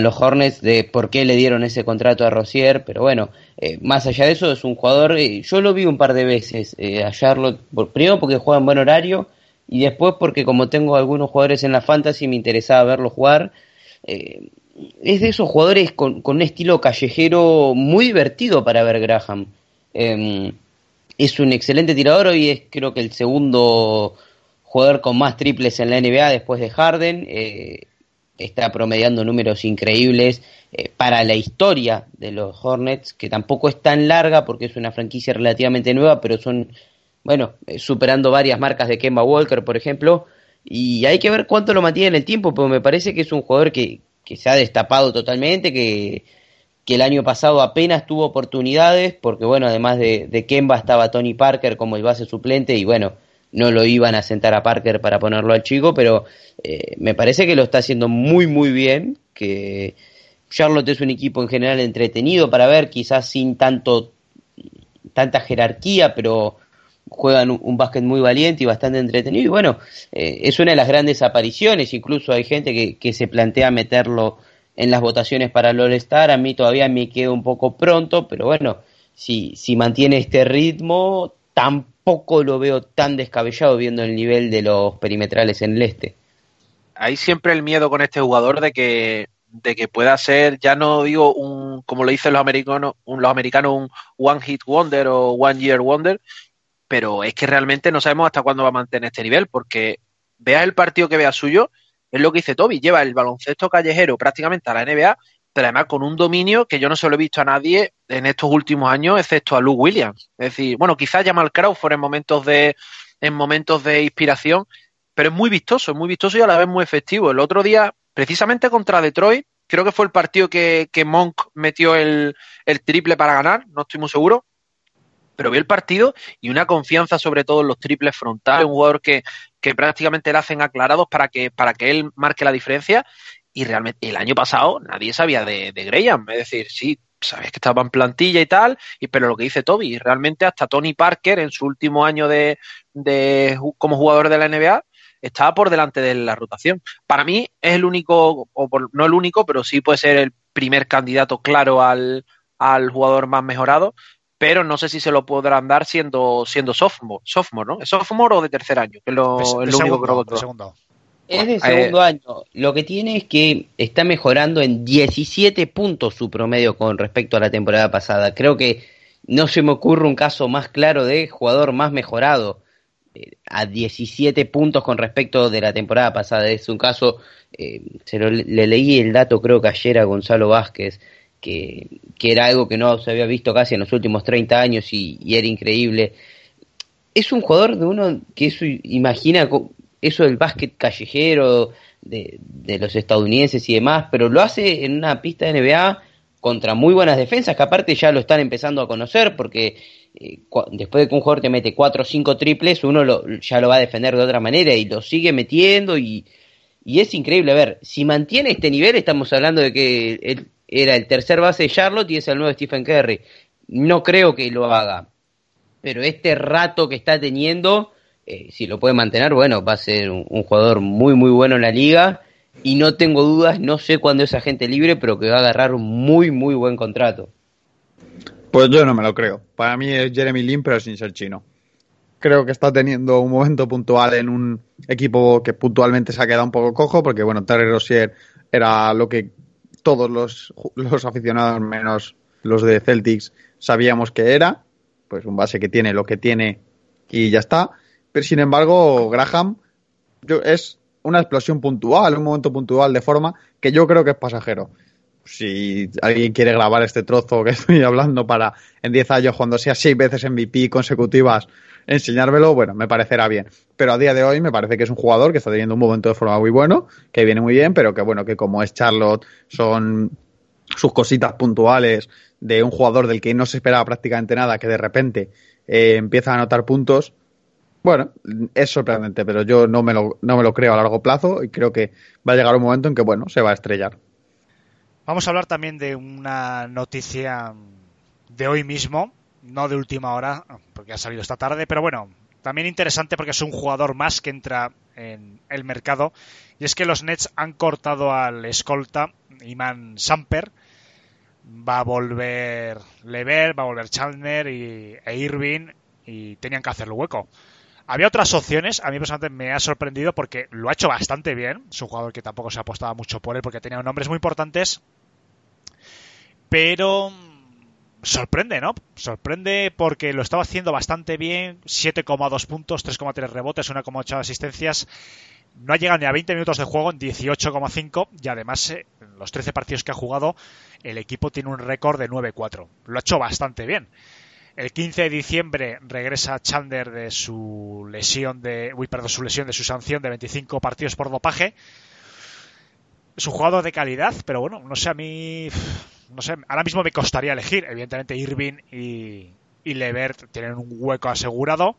los Hornets de por qué le dieron ese contrato a Rosier, pero bueno, eh, más allá de eso es un jugador, eh, yo lo vi un par de veces eh, a Charlotte, primero porque juega en buen horario y después porque como tengo algunos jugadores en la fantasy me interesaba verlo jugar es de esos jugadores con, un estilo callejero muy divertido para ver Graham. Em, es un excelente tirador, hoy es creo que el segundo jugador con más triples en la NBA después de Harden. Eh, está promediando números increíbles eh, para la historia de los Hornets, que tampoco es tan larga porque es una franquicia relativamente nueva, pero son, bueno, eh, superando varias marcas de Kemba Walker, por ejemplo. Y hay que ver cuánto lo mantiene en el tiempo, porque me parece que es un jugador que, que se ha destapado totalmente, que, el año pasado apenas tuvo oportunidades, porque bueno, además de, de, Kemba estaba Tony Parker como el base suplente y bueno, no lo iban a sentar a Parker para ponerlo al chico, pero eh, me parece que lo está haciendo muy muy bien, que, Charlotte es un equipo en general entretenido para ver, quizás sin tanto tanta jerarquía, pero juegan un, básquet muy valiente y bastante entretenido. Y bueno, eh, es una de las grandes apariciones. Incluso hay gente que, que se plantea meterlo en las votaciones para el All-Star. A mí todavía me queda un poco pronto, pero bueno, si, si mantiene este ritmo, tampoco lo veo tan descabellado viendo el nivel de los perimetrales en el este. Hay siempre el miedo con este jugador de que de que pueda ser, ya no digo un, como lo dicen los americanos, un, los americanos, un one hit wonder o one year wonder, pero es que realmente no sabemos hasta cuándo va a mantener este nivel, porque veas el partido que vea suyo, es lo que dice Toby, lleva el baloncesto callejero prácticamente a la NBA, pero además con un dominio que yo no se lo he visto a nadie en estos últimos años, excepto a Luke Williams. Es decir, bueno, quizás Jamal Crawford en momentos de, en momentos de inspiración, pero es muy vistoso, es muy vistoso y a la vez muy efectivo. El otro día, precisamente contra Detroit, creo que fue el partido que, Monk metió el, el, triple para ganar, no estoy muy seguro, pero vi el partido y una confianza sobre todo en los triples frontales, un jugador que, que prácticamente le hacen aclarados para que, para que él marque la diferencia y realmente el año pasado nadie sabía de, de Graham, es decir, sí, sabes que estaba en plantilla y tal, y, pero lo que dice Toby, realmente hasta Tony Parker en su último año de, de como jugador de la NBA estaba por delante de la rotación. Para mí es el único, o no el único, pero sí puede ser el primer candidato claro al, al jugador más mejorado, pero no sé si se lo podrán dar siendo, siendo sophomore, sophomore, ¿no? ¿Es sophomore o de tercer año? Que es lo, único que segundo. Es de segundo año. Lo que tiene es que está mejorando en 17 puntos su promedio con respecto a la temporada pasada. Creo que no se me ocurre un caso más claro de jugador más mejorado a 17 puntos con respecto de la temporada pasada. Es un caso, eh, se lo, le leí el dato creo que ayer a Gonzalo Vázquez, que, que, era algo que no se había visto casi en los últimos 30 años y, era increíble. Es un jugador de uno que eso imagina eso del básquet callejero de, de los estadounidenses y demás, pero lo hace en una pista de NBA contra muy buenas defensas que aparte ya lo están empezando a conocer porque eh, después de que un jugador te mete 4 o 5 triples, uno lo, ya lo va a defender de otra manera y lo sigue metiendo y, y es increíble. A ver, si mantiene este nivel, estamos hablando de que él era el tercer base de Charlotte y es el nuevo Stephen Curry. No creo que lo haga, pero este rato que está teniendo, eh, si lo puede mantener, bueno, va a ser un, jugador muy, muy bueno en la liga. Y no tengo dudas, no sé cuándo es agente libre, pero que va a agarrar un muy, muy buen contrato. Pues yo no me lo creo. Para mí es Jeremy Lin, pero sin ser chino. Creo que está teniendo un momento puntual en un equipo que puntualmente se ha quedado un poco cojo, porque bueno, Terry Rossier era lo que todos los, los aficionados, menos los de Celtics, sabíamos que era. Pues un base que tiene lo que tiene y ya está. Pero sin embargo, Graham es una explosión puntual, un momento puntual de forma que yo creo que es pasajero si alguien quiere grabar este trozo que estoy hablando para en 10 años, cuando sea 6 veces MVP consecutivas, enseñármelo, bueno, me parecerá bien. Pero a día de hoy me parece que es un jugador que está teniendo un momento de forma muy bueno, que viene muy bien, pero que bueno, que como es Charlotte, son sus cositas puntuales de un jugador del que no se esperaba prácticamente nada, que de repente eh, empieza a anotar puntos. Bueno, es sorprendente, pero yo no me, lo, no me lo creo a largo plazo y creo que va a llegar un momento en que, bueno, se va a estrellar. Vamos a hablar también de una noticia de hoy mismo, no de última hora, porque ha salido esta tarde, pero bueno, también interesante porque es un jugador más que entra en el mercado. Y es que los Nets han cortado al escolta Iman Samper. Va a volver Lever, va a volver Chandler y, e Irving y tenían que hacerlo hueco. Había otras opciones, a mí personalmente me ha sorprendido porque lo ha hecho bastante bien. Es un jugador que tampoco se apostaba mucho por él porque tenía nombres muy importantes. Pero sorprende, ¿no? Sorprende porque lo estaba haciendo bastante bien. 7,2 puntos, 3,3 rebotes, 1,8 asistencias. No ha llegado ni a 20 minutos de juego en 18,5 y además eh, en los 13 partidos que ha jugado el equipo tiene un récord de 9-4. Lo ha hecho bastante bien. El 15 de diciembre regresa Chandler de su lesión de, uy, perdón, su lesión de su sanción de 25 partidos por dopaje. Es un jugador de calidad, pero bueno, no sé, a mí, no sé, ahora mismo me costaría elegir. Evidentemente Irving y, y Levert tienen un hueco asegurado.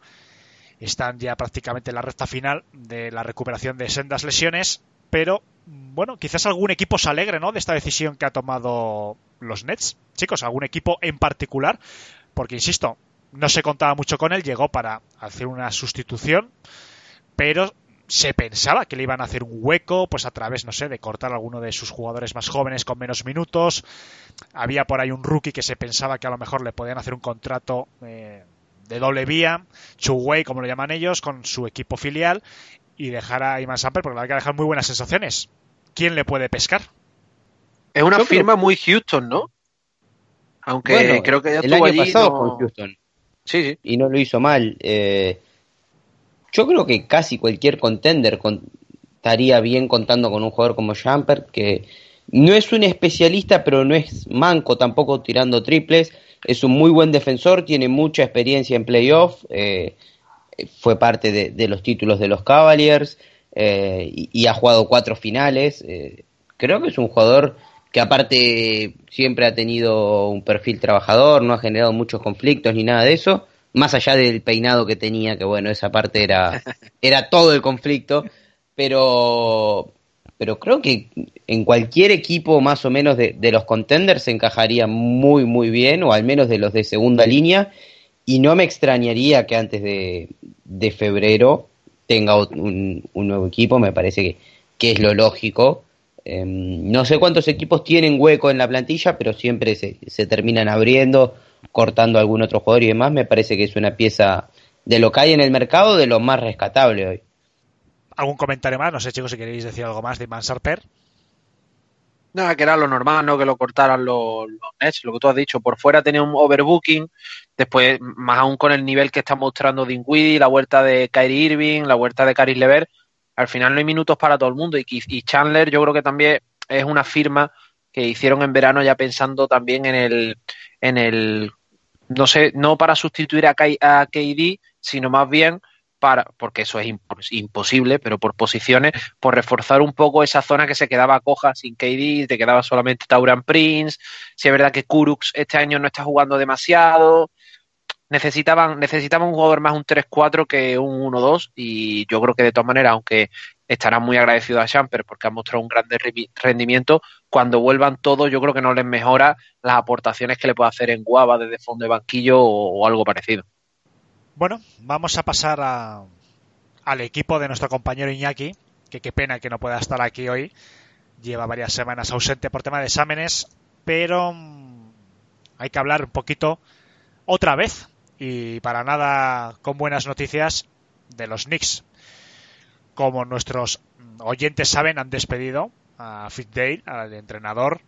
Están ya prácticamente en la recta final de la recuperación de sendas lesiones. pero bueno, quizás algún equipo se alegre, ¿no? De esta decisión que ha tomado los Nets. Chicos, algún equipo en particular, porque insisto, no se contaba mucho con él, llegó para hacer una sustitución, pero se pensaba que le iban a hacer un hueco, pues a través, no sé, de cortar a alguno de sus jugadores más jóvenes con menos minutos. Había por ahí un rookie que se pensaba que a lo mejor le podían hacer un contrato eh, de doble vía, two-way, como lo llaman ellos, con su equipo filial y dejar a Iman Samper, porque le hay que dejar muy buenas sensaciones. ¿Quién le puede pescar? Es una firma muy Houston, ¿no? Aunque Bueno, creo que ya el estuvo año allí. pasado no- con Houston Sí, sí. y no lo hizo mal. Eh, yo creo que casi cualquier contender con- estaría bien contando con un jugador como Jumper, que no es un especialista, pero no es manco tampoco tirando triples. Es un muy buen defensor, tiene mucha experiencia en playoff, eh, fue parte de, los títulos de los Cavaliers eh, y, y ha jugado cuatro finales. eh, creo que es un jugador que aparte siempre ha tenido un perfil trabajador, no ha generado muchos conflictos ni nada de eso, más allá del peinado que tenía, que bueno, esa parte era, era todo el conflicto, pero, pero creo que en cualquier equipo más o menos de, de los contenders se encajaría muy muy bien, o al menos de los de segunda línea, y no me extrañaría que antes de, de febrero tenga un, un nuevo equipo, me parece que, que es lo lógico. Eh, no sé cuántos equipos tienen hueco en la plantilla, pero siempre se, se terminan abriendo, cortando algún otro jugador y demás. Me parece que es una pieza de lo que hay en el mercado, de lo más rescatable hoy. ¿Algún comentario más? No sé, chicos, si queréis decir algo más de Iman Samper. Nada, que era lo normal, ¿no? Que lo cortaran los, los Nets, lo que tú has dicho. Por fuera tenía un overbooking, después, más aún con el nivel que está mostrando Dinwiddie, la vuelta de Kyrie Irving, la vuelta de Caris Lever, al final no hay minutos para todo el mundo. Y, y Chandler, yo creo que también es una firma que hicieron en verano ya pensando también en el, en el, no sé, no para sustituir a, K- KD, sino más bien para, porque eso es impo- imposible, pero por posiciones, por reforzar un poco esa zona que se quedaba coja sin KD, te quedaba solamente Tauran Prince, si es verdad que Kurux este año no está jugando demasiado, necesitaban, necesitaban un jugador más un 3-4 que un 1-2 y yo creo que de todas maneras, aunque estarán muy agradecidos a Champer porque han mostrado un gran rendimiento, cuando vuelvan todos yo creo que no les mejora las aportaciones que le puede hacer en Guava desde fondo de banquillo o, o algo parecido. Bueno, vamos a pasar a- al equipo de nuestro compañero Iñaki, que qué pena que no pueda estar aquí hoy. Lleva varias semanas ausente por tema de exámenes, pero mm, hay que hablar un poquito otra vez y para nada con buenas noticias de los Knicks. Como nuestros oyentes saben, han despedido a Fitdale, al entrenador,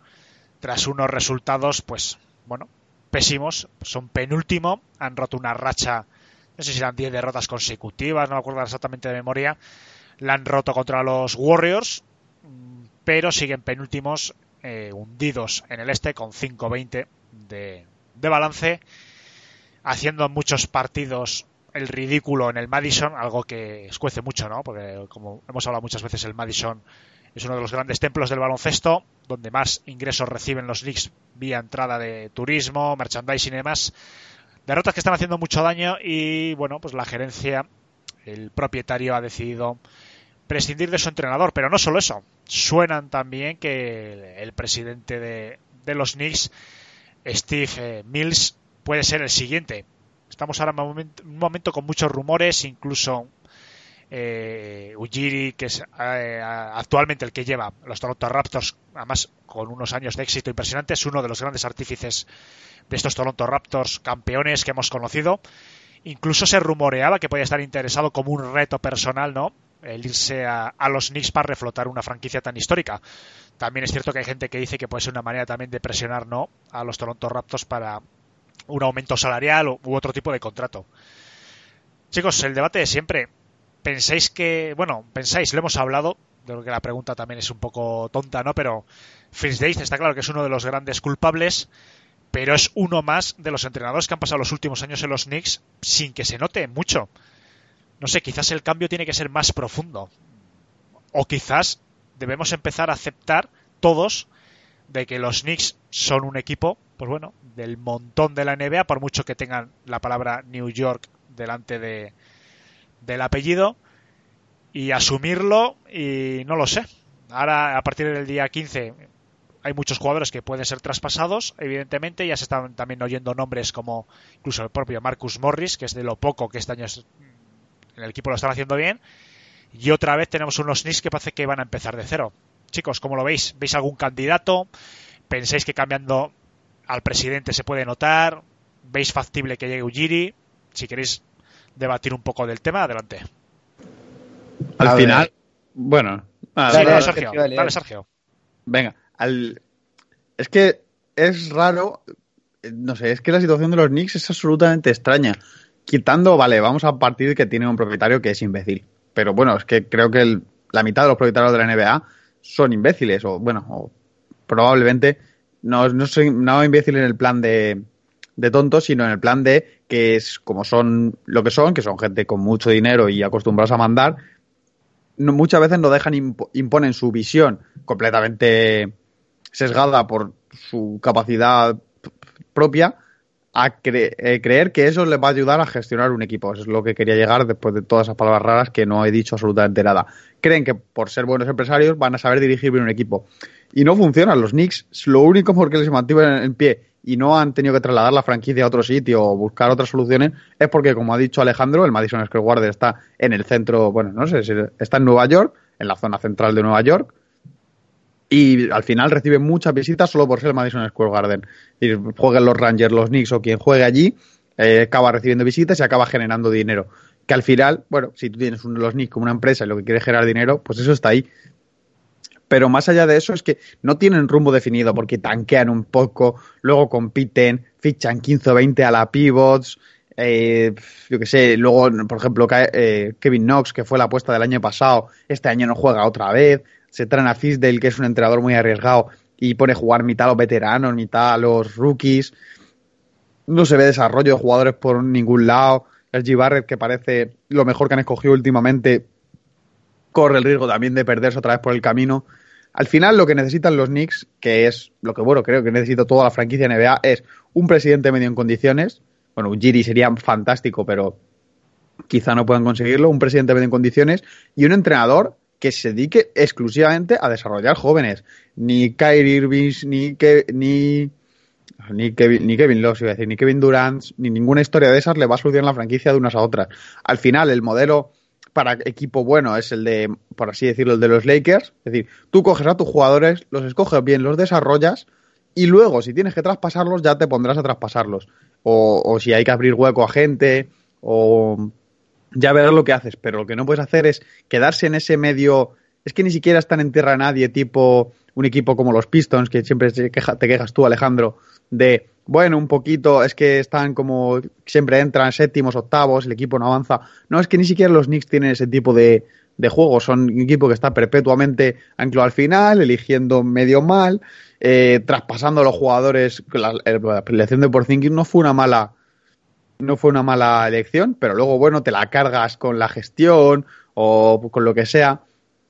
tras unos resultados, pues, bueno, pésimos. Son penúltimo, han roto una racha no sé si eran 10 derrotas consecutivas, no me acuerdo exactamente de memoria. La han roto contra los Warriors, pero siguen penúltimos, eh, hundidos en el este con 5-20 de, de balance, haciendo en muchos partidos el ridículo en el Madison, algo que escuece mucho, ¿no? Porque como hemos hablado muchas veces, el Madison es uno de los grandes templos del baloncesto, donde más ingresos reciben los Knicks vía entrada de turismo, merchandising y demás derrotas que están haciendo mucho daño y bueno, pues la gerencia, el propietario ha decidido prescindir de su entrenador, pero no solo eso, suenan también que el, presidente de, de, los Knicks, Steve eh, Mills, puede ser el siguiente. Estamos ahora en un momento, con muchos rumores, incluso eh, Ujiri, que es eh, actualmente el que lleva los Toronto Raptors, además con unos años de éxito impresionantes, es uno de los grandes artífices de estos Toronto Raptors campeones que hemos conocido. Incluso se rumoreaba que podía estar interesado como un reto personal, ¿no? El irse a, a, los Knicks para reflotar una franquicia tan histórica. También es cierto que hay gente que dice que puede ser una manera también de presionar, ¿no? A los Toronto Raptors para un aumento salarial u, otro tipo de contrato. Chicos, el debate de siempre. Pensáis que, bueno, pensáis, lo hemos hablado, de lo que la pregunta también es un poco tonta, ¿no? Pero Fritz Days está claro que es uno de los grandes culpables pero es uno más de los entrenadores que han pasado los últimos años en los Knicks sin que se note mucho. No sé, quizás el cambio tiene que ser más profundo. O quizás debemos empezar a aceptar todos de que los Knicks son un equipo, pues bueno, del montón de la NBA, por mucho que tengan la palabra New York delante de, del apellido, y asumirlo, y no lo sé. ahora a partir del día 15 hay muchos jugadores que pueden ser traspasados, evidentemente, ya se están también oyendo nombres como incluso el propio Marcus Morris, que es de lo poco que este año es- en el equipo lo están haciendo bien, y otra vez tenemos unos Knicks que parece que van a empezar de cero. Chicos, ¿cómo lo veis? ¿Veis algún candidato? ¿Pensáis que cambiando al presidente se puede notar? ¿Veis factible que llegue Ujiri? Si queréis debatir un poco del tema, adelante. Al A ver. final, bueno, Dale, Dale, dale, Sergio. Sergio, dale, Dale, dale. Sergio. Venga, al... es que es raro, no sé, es que la situación de los Knicks es absolutamente extraña. Quitando, vale, vamos a partir que tiene un propietario que es imbécil. Pero bueno, es que creo que el- la mitad de los propietarios de la NBA son imbéciles, o bueno, o probablemente no, no, soy, no imbéciles en el plan de, de tontos, sino en el plan de que es como son lo que son, que son gente con mucho dinero y acostumbrados a mandar, muchas veces no dejan impo- imponen su visión completamente sesgada por su capacidad propia a eh, creer que eso les va a ayudar a gestionar un equipo. Eso es lo que quería llegar después de todas esas palabras raras que no he dicho absolutamente nada. Creen que por ser buenos empresarios van a saber dirigir bien un equipo. Y no funcionan. Los Knicks, lo único por qué les mantienen en pie y no han tenido que trasladar la franquicia a otro sitio o buscar otras soluciones es porque, como ha dicho Alejandro, el Madison Square Garden está en el centro, bueno, no sé, está en Nueva York, en la zona central de Nueva York, y al final recibe muchas visitas solo por ser el Madison Square Garden. Y jueguen los Rangers, los Knicks o quien juegue allí, eh, acaba recibiendo visitas y acaba generando dinero. Que al final, bueno, si tú tienes un, los Knicks como una empresa y lo que quieres generar dinero, pues eso está ahí. Pero más allá de eso es que no tienen rumbo definido porque tanquean un poco, luego compiten, fichan 15 o 20 a la pivots, eh, yo que sé, luego, por ejemplo, eh, Kevin Knox, que fue la apuesta del año pasado, este año no juega otra vez, se traen a Fisdale, que es un entrenador muy arriesgado, y pone a jugar mitad a los veteranos, mitad a los rookies. No se ve desarrollo de jugadores por ningún lado. RG Barrett, que parece lo mejor que han escogido últimamente, corre el riesgo también de perderse otra vez por el camino. Al final, lo que necesitan los Knicks, que es lo que bueno, creo que necesita toda la franquicia NBA, es un presidente medio en condiciones. Bueno, un Giri sería fantástico, pero quizá no puedan conseguirlo. Un presidente medio en condiciones y un entrenador que se dedique exclusivamente a desarrollar jóvenes. Ni Kyrie Irving, ni, ni, ni Kevin, ni Kevin iba a decir, ni Kevin Durant, ni ninguna historia de esas le va a solucionar la franquicia de unas a otras. Al final, el modelo para equipo bueno es el de, por así decirlo, el de los Lakers. Es decir, tú coges a tus jugadores, los escoges bien, los desarrollas y luego, si tienes que traspasarlos, ya te pondrás a traspasarlos. O, o si hay que abrir hueco a gente, o ya verás lo que haces. Pero lo que no puedes hacer es quedarse en ese medio. Es que ni siquiera están en tierra nadie, tipo un equipo como los Pistons, que siempre te, queja- te quejas tú, Alejandro, de, bueno, un poquito, es que están como, siempre entran séptimos, octavos, el equipo no avanza. No, es que ni siquiera los Knicks tienen ese tipo de, de juego. Son un equipo que está perpetuamente anclado al final, eligiendo medio mal, eh, traspasando a los jugadores. La, la elección de Porzingis no fue una mala no fue una mala elección, pero luego, bueno, te la cargas con la gestión o con lo que sea.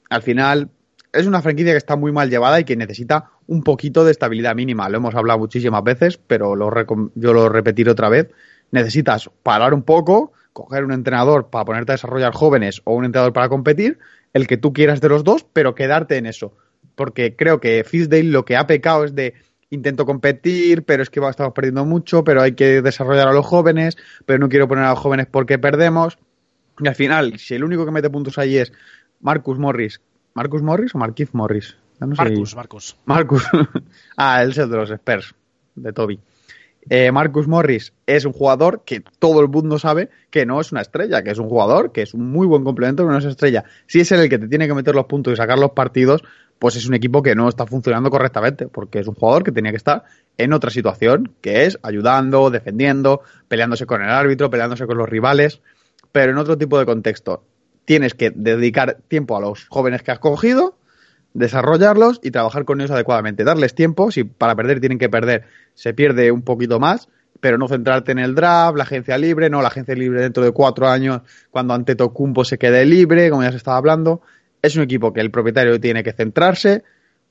Al final, es una franquicia que está muy mal llevada y que necesita un poquito de estabilidad mínima. Lo hemos hablado muchísimas veces, pero lo yo lo repetiré otra vez. Necesitas parar un poco, coger un entrenador para ponerte a desarrollar jóvenes o un entrenador para competir, el que tú quieras de los dos, pero quedarte en eso. Porque creo que Fisdale lo que ha pecado es de intento competir, pero es que estamos perdiendo mucho, pero hay que desarrollar a los jóvenes, pero no quiero poner a los jóvenes porque perdemos. Y al final, si el único que mete puntos ahí es Marcus Morris, ¿Marcus Morris o Marquise Morris? Ya no sé. Marcus, Marcus. Marcus. ah, él es el de los Spurs, de Toby. Eh, Marcus Morris es un jugador que todo el mundo sabe que no es una estrella, que es un jugador que es un muy buen complemento, pero no es estrella. Si es el que te tiene que meter los puntos y sacar los partidos, pues es un equipo que no está funcionando correctamente, porque es un jugador que tenía que estar en otra situación, que es ayudando, defendiendo, peleándose con el árbitro, peleándose con los rivales, pero en otro tipo de contexto. Tienes que dedicar tiempo a los jóvenes que has cogido, desarrollarlos y trabajar con ellos adecuadamente. Darles tiempo, si para perder tienen que perder, se pierde un poquito más, pero no centrarte en el draft, la agencia libre, no, la agencia libre dentro de cuatro años, cuando Antetokounmpo se quede libre, como ya se estaba hablando. Es un equipo que el propietario tiene que centrarse,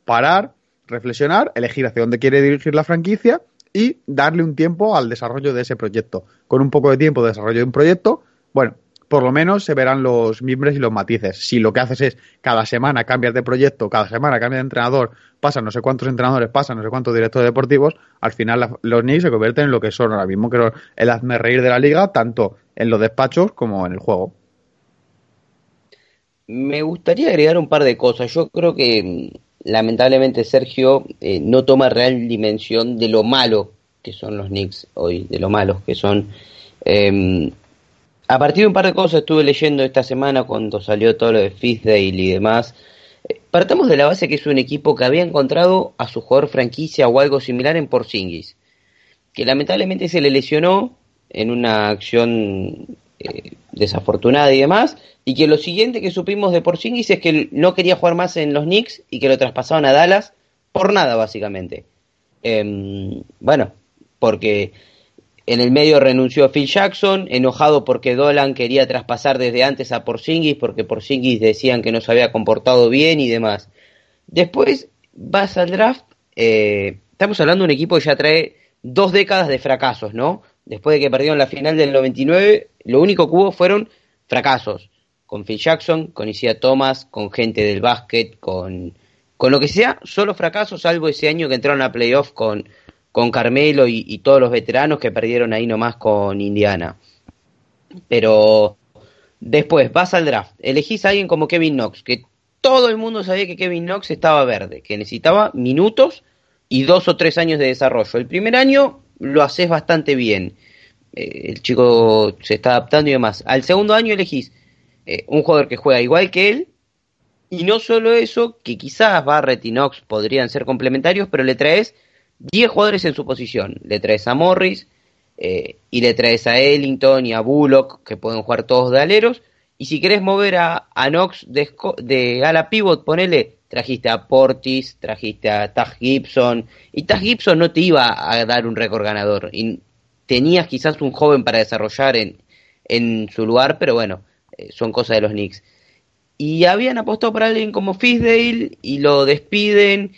parar, reflexionar, elegir hacia dónde quiere dirigir la franquicia y darle un tiempo al desarrollo de ese proyecto. Con un poco de tiempo de desarrollo de un proyecto, bueno, por lo menos se verán los miembros y los matices. Si lo que haces es cada semana cambias de proyecto, cada semana cambias de entrenador, pasan no sé cuántos entrenadores, pasan no sé cuántos directores deportivos, al final los Knicks se convierten en lo que son ahora mismo, creo, el hazme reír de la liga, tanto en los despachos como en el juego. Me gustaría agregar un par de cosas. Yo creo que mm, lamentablemente Sergio eh, no toma real dimensión de lo malo que son los Knicks hoy, de lo malos que son. Eh, a partir de un par de cosas estuve leyendo esta semana cuando salió todo lo de Fizdale y demás. Eh, Partamos de la base que es un equipo que había encontrado a su jugador franquicia o algo similar en Porzingis, que lamentablemente se le lesionó en una acción eh, desafortunada y demás, y que lo siguiente que supimos de Porzingis es que no quería jugar más en los Knicks y que lo traspasaban a Dallas por nada básicamente. Em, bueno, porque en el medio renunció Phil Jackson, enojado porque Dolan quería traspasar desde antes a Porzingis, porque Porzingis decían que no se había comportado bien y demás. Después vas al draft, eh, estamos hablando de un equipo que ya trae dos décadas de fracasos, ¿no? Después de que perdieron la final del 99, lo único que hubo fueron fracasos. Con Phil Jackson, con Isia Thomas, con gente del básquet, con, con lo que sea, solo fracasos, salvo ese año que entraron a playoff con, con Carmelo y, todos los veteranos que perdieron ahí nomás con Indiana. Pero después vas al draft, elegís a alguien como Kevin Knox, que todo el mundo sabía que Kevin Knox estaba verde, que necesitaba minutos y dos o tres años de desarrollo. El primer año lo haces bastante bien. Eh, el chico se está adaptando y demás. Al segundo año elegís eh, un jugador que juega igual que él. Y no solo eso, que quizás Barrett y Knox podrían ser complementarios, pero le traes 10 jugadores en su posición. Le traes a Morris eh, y le traes a Ellington y a Bullock, que pueden jugar todos de aleros. Y si querés mover a, Knox de, de ala pivot, ponele, trajiste a Portis, trajiste a Tag Gibson. Y Tag Gibson no te iba a dar un récord ganador. Y tenías quizás un joven para desarrollar en, en su lugar, pero bueno, eh, son cosas de los Knicks. Y habían apostado por alguien como Fisdale y lo despiden.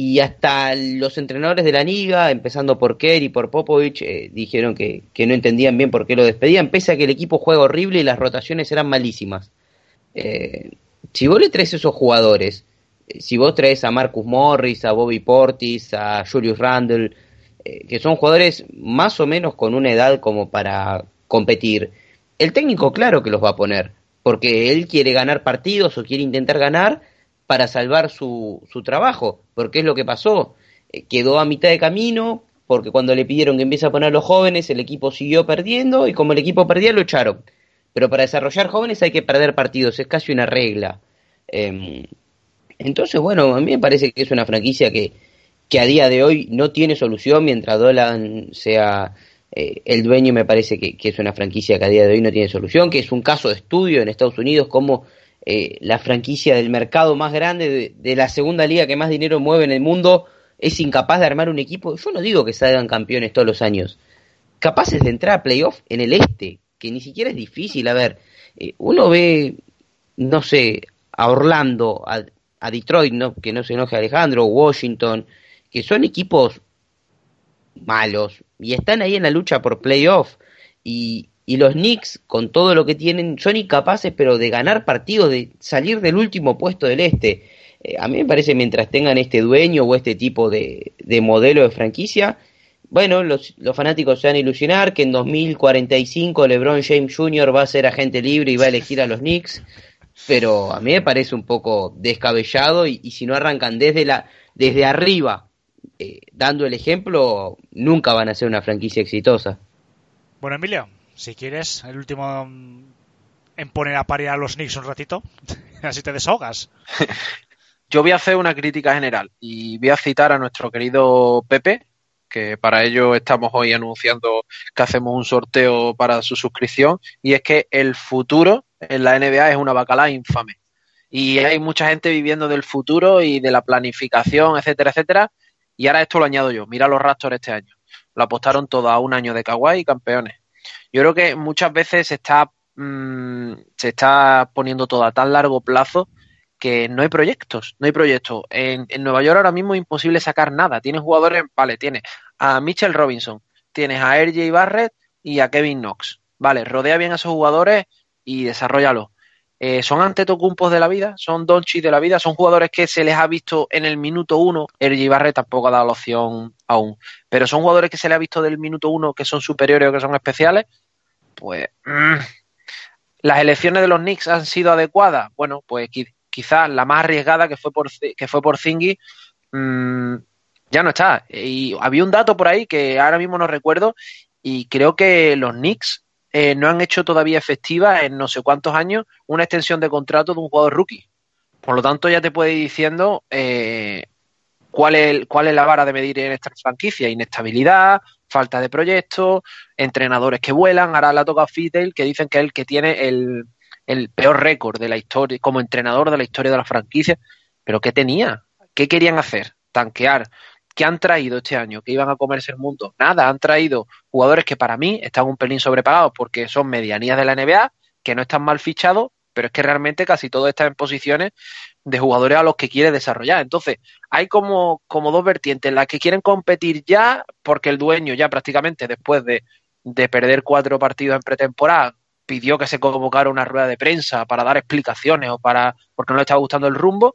Y hasta los entrenadores de la liga, empezando por Kerr y por Popovich, eh, dijeron que, que no entendían bien por qué lo despedían, pese a que el equipo juega horrible y las rotaciones eran malísimas. Eh, si vos le traes esos jugadores, eh, si vos traes a Marcus Morris, a Bobby Portis, a Julius Randle, eh, que son jugadores más o menos con una edad como para competir, el técnico claro que los va a poner, porque él quiere ganar partidos o quiere intentar ganar para salvar su, su trabajo, porque es lo que pasó, Eh, quedó a mitad de camino, porque cuando le pidieron que empiece a poner a los jóvenes, el equipo siguió perdiendo y como el equipo perdía lo echaron. Pero para desarrollar jóvenes hay que perder partidos, es casi una regla. Em, entonces, bueno, a mí me parece que es una franquicia que, que a día de hoy no tiene solución mientras Dolan sea eh, el dueño, me parece que, que es una franquicia que a día de hoy no tiene solución, que es un caso de estudio en Estados Unidos como eh, la franquicia del mercado más grande de, la segunda liga que más dinero mueve en el mundo es incapaz de armar un equipo. Yo no digo que salgan campeones todos los años, capaces de entrar a playoff en el este, que ni siquiera es difícil. A ver, eh, uno ve, no sé, a Orlando, a, a Detroit, no, que no se enoje Alejandro, Washington, que son equipos malos y están ahí en la lucha por playoff. Y, y los Knicks, con todo lo que tienen, son incapaces, pero de ganar partidos, de salir del último puesto del este. Eh, a mí me parece mientras tengan este dueño o este tipo de, de modelo de franquicia, bueno, los, los fanáticos se van a ilusionar que en 2045 LeBron James Jr. va a ser agente libre y va a elegir a los Knicks, pero a mí me parece un poco descabellado y, si no arrancan desde, la, desde arriba, eh, dando el ejemplo, nunca van a ser una franquicia exitosa. Bueno, Emilio, si quieres, el último mm, en poner a parir a los Knicks un ratito, así te desahogas. Yo voy a hacer una crítica general y voy a citar a nuestro querido Pepe, que para ello estamos hoy anunciando que hacemos un sorteo para su suscripción, y es que el futuro en la NBA es una bacalá infame. Y hay mucha gente viviendo del futuro y de la planificación, etcétera, etcétera. Y ahora esto lo añado yo. Mira los Raptors este año. Lo apostaron todo a un año de Kawhi y campeones. Yo creo que muchas veces se está, mmm, se está poniendo todo a tan largo plazo que no hay proyectos, no hay proyectos. En, en, Nueva York ahora mismo es imposible sacar nada. Tienes jugadores, vale, tienes a Mitchell Robinson, tienes a RJ Barrett y a Kevin Knox. Vale, rodea bien a esos jugadores y desarrollalo. Eh, son antetocumpos de la vida, son donchis de la vida, son jugadores que se les ha visto en el minuto uno. El Barre tampoco ha dado la opción aún, pero son jugadores que se les ha visto del minuto uno que son superiores o que son especiales. Pues mm, las elecciones de los Knicks han sido adecuadas. Bueno, pues quizás la más arriesgada que fue por que fue por Zingy mm, ya no está. Y había un dato por ahí que ahora mismo no recuerdo y creo que los Knicks eh, no han hecho todavía efectiva en no sé cuántos años una extensión de contrato de un jugador rookie. Por lo tanto, ya te puede ir diciendo eh, cuál, es, cuál es la vara de medir en esta franquicia. Inestabilidad, falta de proyectos, entrenadores que vuelan. Ahora le ha tocado Fidel, que dicen que es el que tiene el, el peor récord de la historia, como entrenador de la historia de la franquicia. Pero ¿qué tenía? ¿Qué querían hacer? Tanquear. ¿Qué han traído este año? ¿Que iban a comerse el mundo? Nada, han traído jugadores que para mí están un pelín sobrepagados porque son medianías de la NBA, que no están mal fichados, pero es que realmente casi todo está en posiciones de jugadores a los que quiere desarrollar. Entonces, hay como, como dos vertientes, las que quieren competir ya, porque el dueño ya prácticamente después de, de perder cuatro partidos en pretemporada, pidió que se convocara una rueda de prensa para dar explicaciones o para porque no le estaba gustando el rumbo,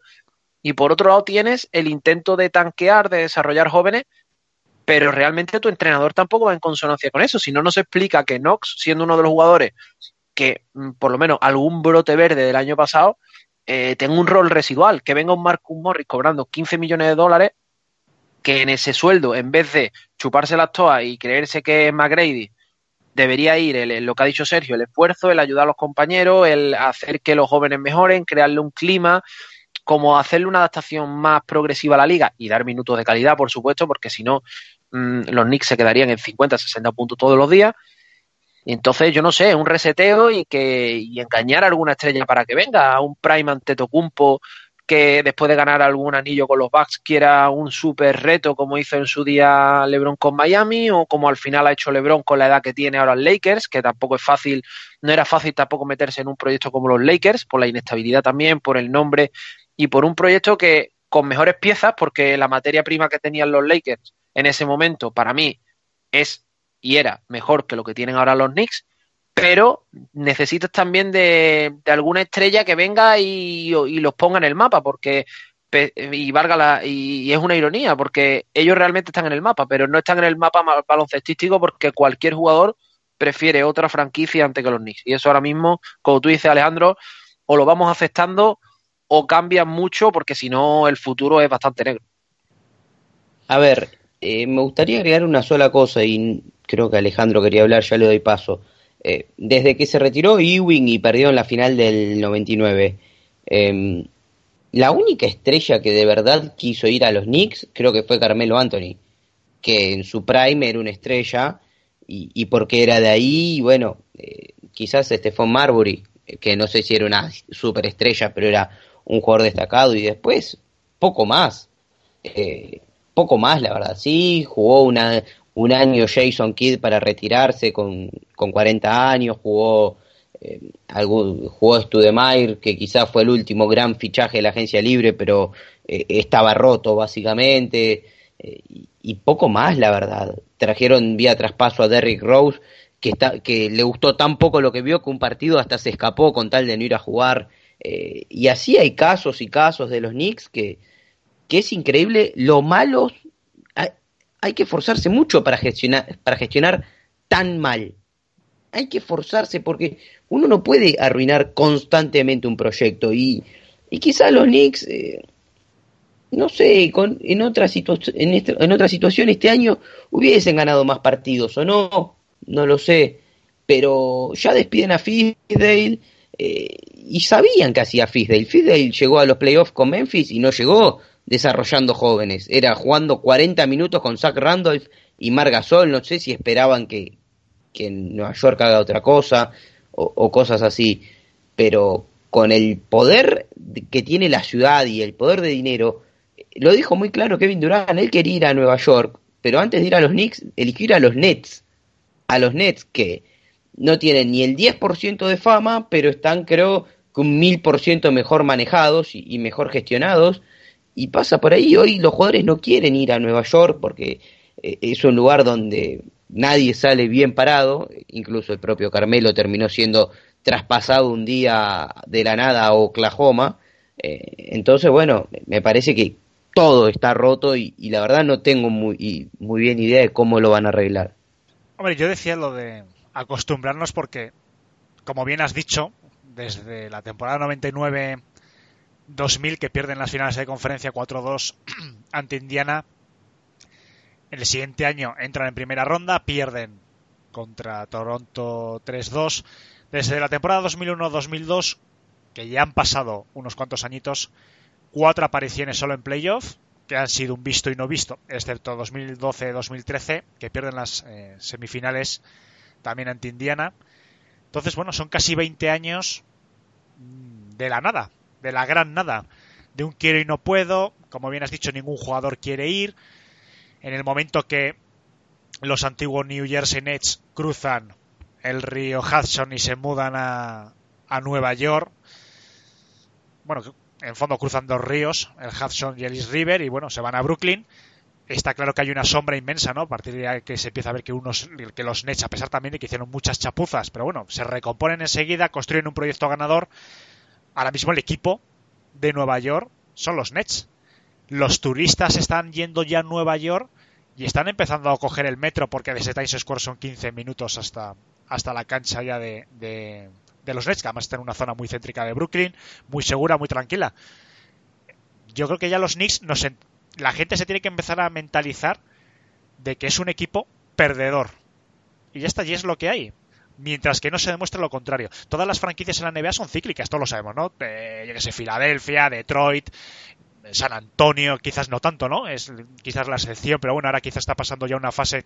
y por otro lado tienes el intento de tanquear, de desarrollar jóvenes, pero realmente tu entrenador tampoco va en consonancia con eso. Si no nos explica que Knox, siendo uno de los jugadores que mm, por lo menos algún brote verde del año pasado, eh, tenga un rol residual, que venga un Marcus Morris cobrando 15 millones de dólares, que en ese sueldo, en vez de chuparse las toas y creerse que es McGrady, debería ir el, lo que ha dicho Sergio, el esfuerzo, el ayudar a los compañeros, el hacer que los jóvenes mejoren, crearle un clima, como hacerle una adaptación más progresiva a la liga y dar minutos de calidad, por supuesto, porque si no, mm, los Knicks se quedarían en 50, 60 puntos todos los días. Entonces, yo no sé, un reseteo y que y engañar a alguna estrella para que venga, a un Prime Antetokounmpo que después de ganar algún anillo con los Bucks quiera un super reto como hizo en su día LeBron con Miami o como al final ha hecho LeBron con la edad que tiene ahora el Lakers, que tampoco es fácil, no era fácil tampoco meterse en un proyecto como los Lakers, por la inestabilidad también, por el nombre y por un proyecto que con mejores piezas, porque la materia prima que tenían los Lakers en ese momento para mí es y era mejor que lo que tienen ahora los Knicks, pero necesitas también de, alguna estrella que venga y, los ponga en el mapa, porque y valga la, y, es una ironía, porque ellos realmente están en el mapa, pero no están en el mapa baloncestístico porque cualquier jugador prefiere otra franquicia antes que los Knicks. Y eso ahora mismo, como tú dices, Alejandro, o lo vamos aceptando o cambian mucho porque si no el futuro es bastante negro. A ver, eh, me gustaría agregar una sola cosa y creo que Alejandro quería hablar, ya le doy paso. Eh, desde que se retiró Ewing y perdió en la final del 99, em, la única estrella que de verdad quiso ir a los Knicks creo que fue Carmelo Anthony, que en su prime era una estrella y, porque era de ahí, bueno, eh, quizás Stephon Marbury, que no sé si era una superestrella, pero era un jugador destacado y después poco más. Eh, poco más, la verdad. Sí, jugó una, un año Jason Kidd para retirarse con, con 40 años, jugó, eh, algún, jugó Studemire, que quizás fue el último gran fichaje de la agencia libre, pero eh, estaba roto básicamente, y, y, poco más, la verdad. Trajeron vía traspaso a Derrick Rose, que, está, que le gustó tan poco lo que vio que un partido hasta se escapó con tal de no ir a jugar. Eh, y así hay casos y casos de los Knicks que, que es increíble lo malos. Hay, hay, que forzarse mucho para gestionar, para gestionar tan mal. Hay que forzarse porque uno no puede arruinar constantemente un proyecto. Y, y quizás los Knicks, eh, no sé, con, en, otra en, este, en otra situación este año hubiesen ganado más partidos o no, no lo sé. Pero ya despiden a Fisdale eh, y sabían que hacía Fisdale. Fisdale llegó a los playoffs con Memphis y no llegó desarrollando jóvenes. Era jugando 40 minutos con Zach Randolph y Margasol. No sé si esperaban que, que en Nueva York haga otra cosa o, cosas así. Pero con el poder que tiene la ciudad y el poder de dinero, lo dijo muy claro Kevin Durant. Él quería ir a Nueva York, pero antes de ir a los Knicks, eligió ir a los Nets. A los Nets que no tienen ni el 10% de fama, pero están creo que un 1000% mejor manejados y, mejor gestionados. Y pasa por ahí, hoy los jugadores no quieren ir a Nueva York porque eh, es un lugar donde nadie sale bien parado, incluso el propio Carmelo terminó siendo traspasado un día de la nada a Oklahoma. Eh, entonces, bueno, me parece que todo está roto y, la verdad no tengo muy, muy bien idea de cómo lo van a arreglar. Hombre, yo decía lo de acostumbrarnos porque, como bien has dicho, desde la temporada 99 2000 que pierden las finales de conferencia 4-2 ante Indiana. El siguiente año entran en primera ronda, pierden contra Toronto 3-2. Desde la temporada 2001-2002, que ya han pasado unos cuantos añitos, cuatro apariciones solo en playoff, que han sido un visto y no visto, excepto 2012-2013, que pierden las eh, semifinales también ante Indiana. Entonces, bueno, son casi 20 años de la nada, de la gran nada, de un quiero y no puedo, como bien has dicho, ningún jugador quiere ir. En el momento que los antiguos New Jersey Nets cruzan el río Hudson y se mudan a, a Nueva York, bueno, en fondo cruzan dos ríos, el Hudson y el East River, y bueno, se van a Brooklyn. Está claro que hay una sombra inmensa, ¿no? A partir de que se empieza a ver que unos, que los Nets, a pesar también de que hicieron muchas chapuzas, pero bueno, se recomponen enseguida, construyen un proyecto ganador ahora mismo el equipo de Nueva York son los Nets. Los turistas están yendo ya a Nueva York y están empezando a coger el metro porque desde Times Square son 15 minutos hasta, hasta la cancha ya de, de, los Nets, que además está en una zona muy céntrica de Brooklyn, muy segura, muy tranquila. Yo creo que ya los Knicks, no la gente se tiene que empezar a mentalizar de que es un equipo perdedor. Y ya está, y es lo que hay mientras que no se demuestre lo contrario. Todas las franquicias en la NBA son cíclicas, todos lo sabemos, ¿no? Eh, yo sé, Filadelfia, Detroit, San Antonio, quizás no tanto, ¿no? Es quizás la excepción, pero bueno, ahora quizás está pasando ya una fase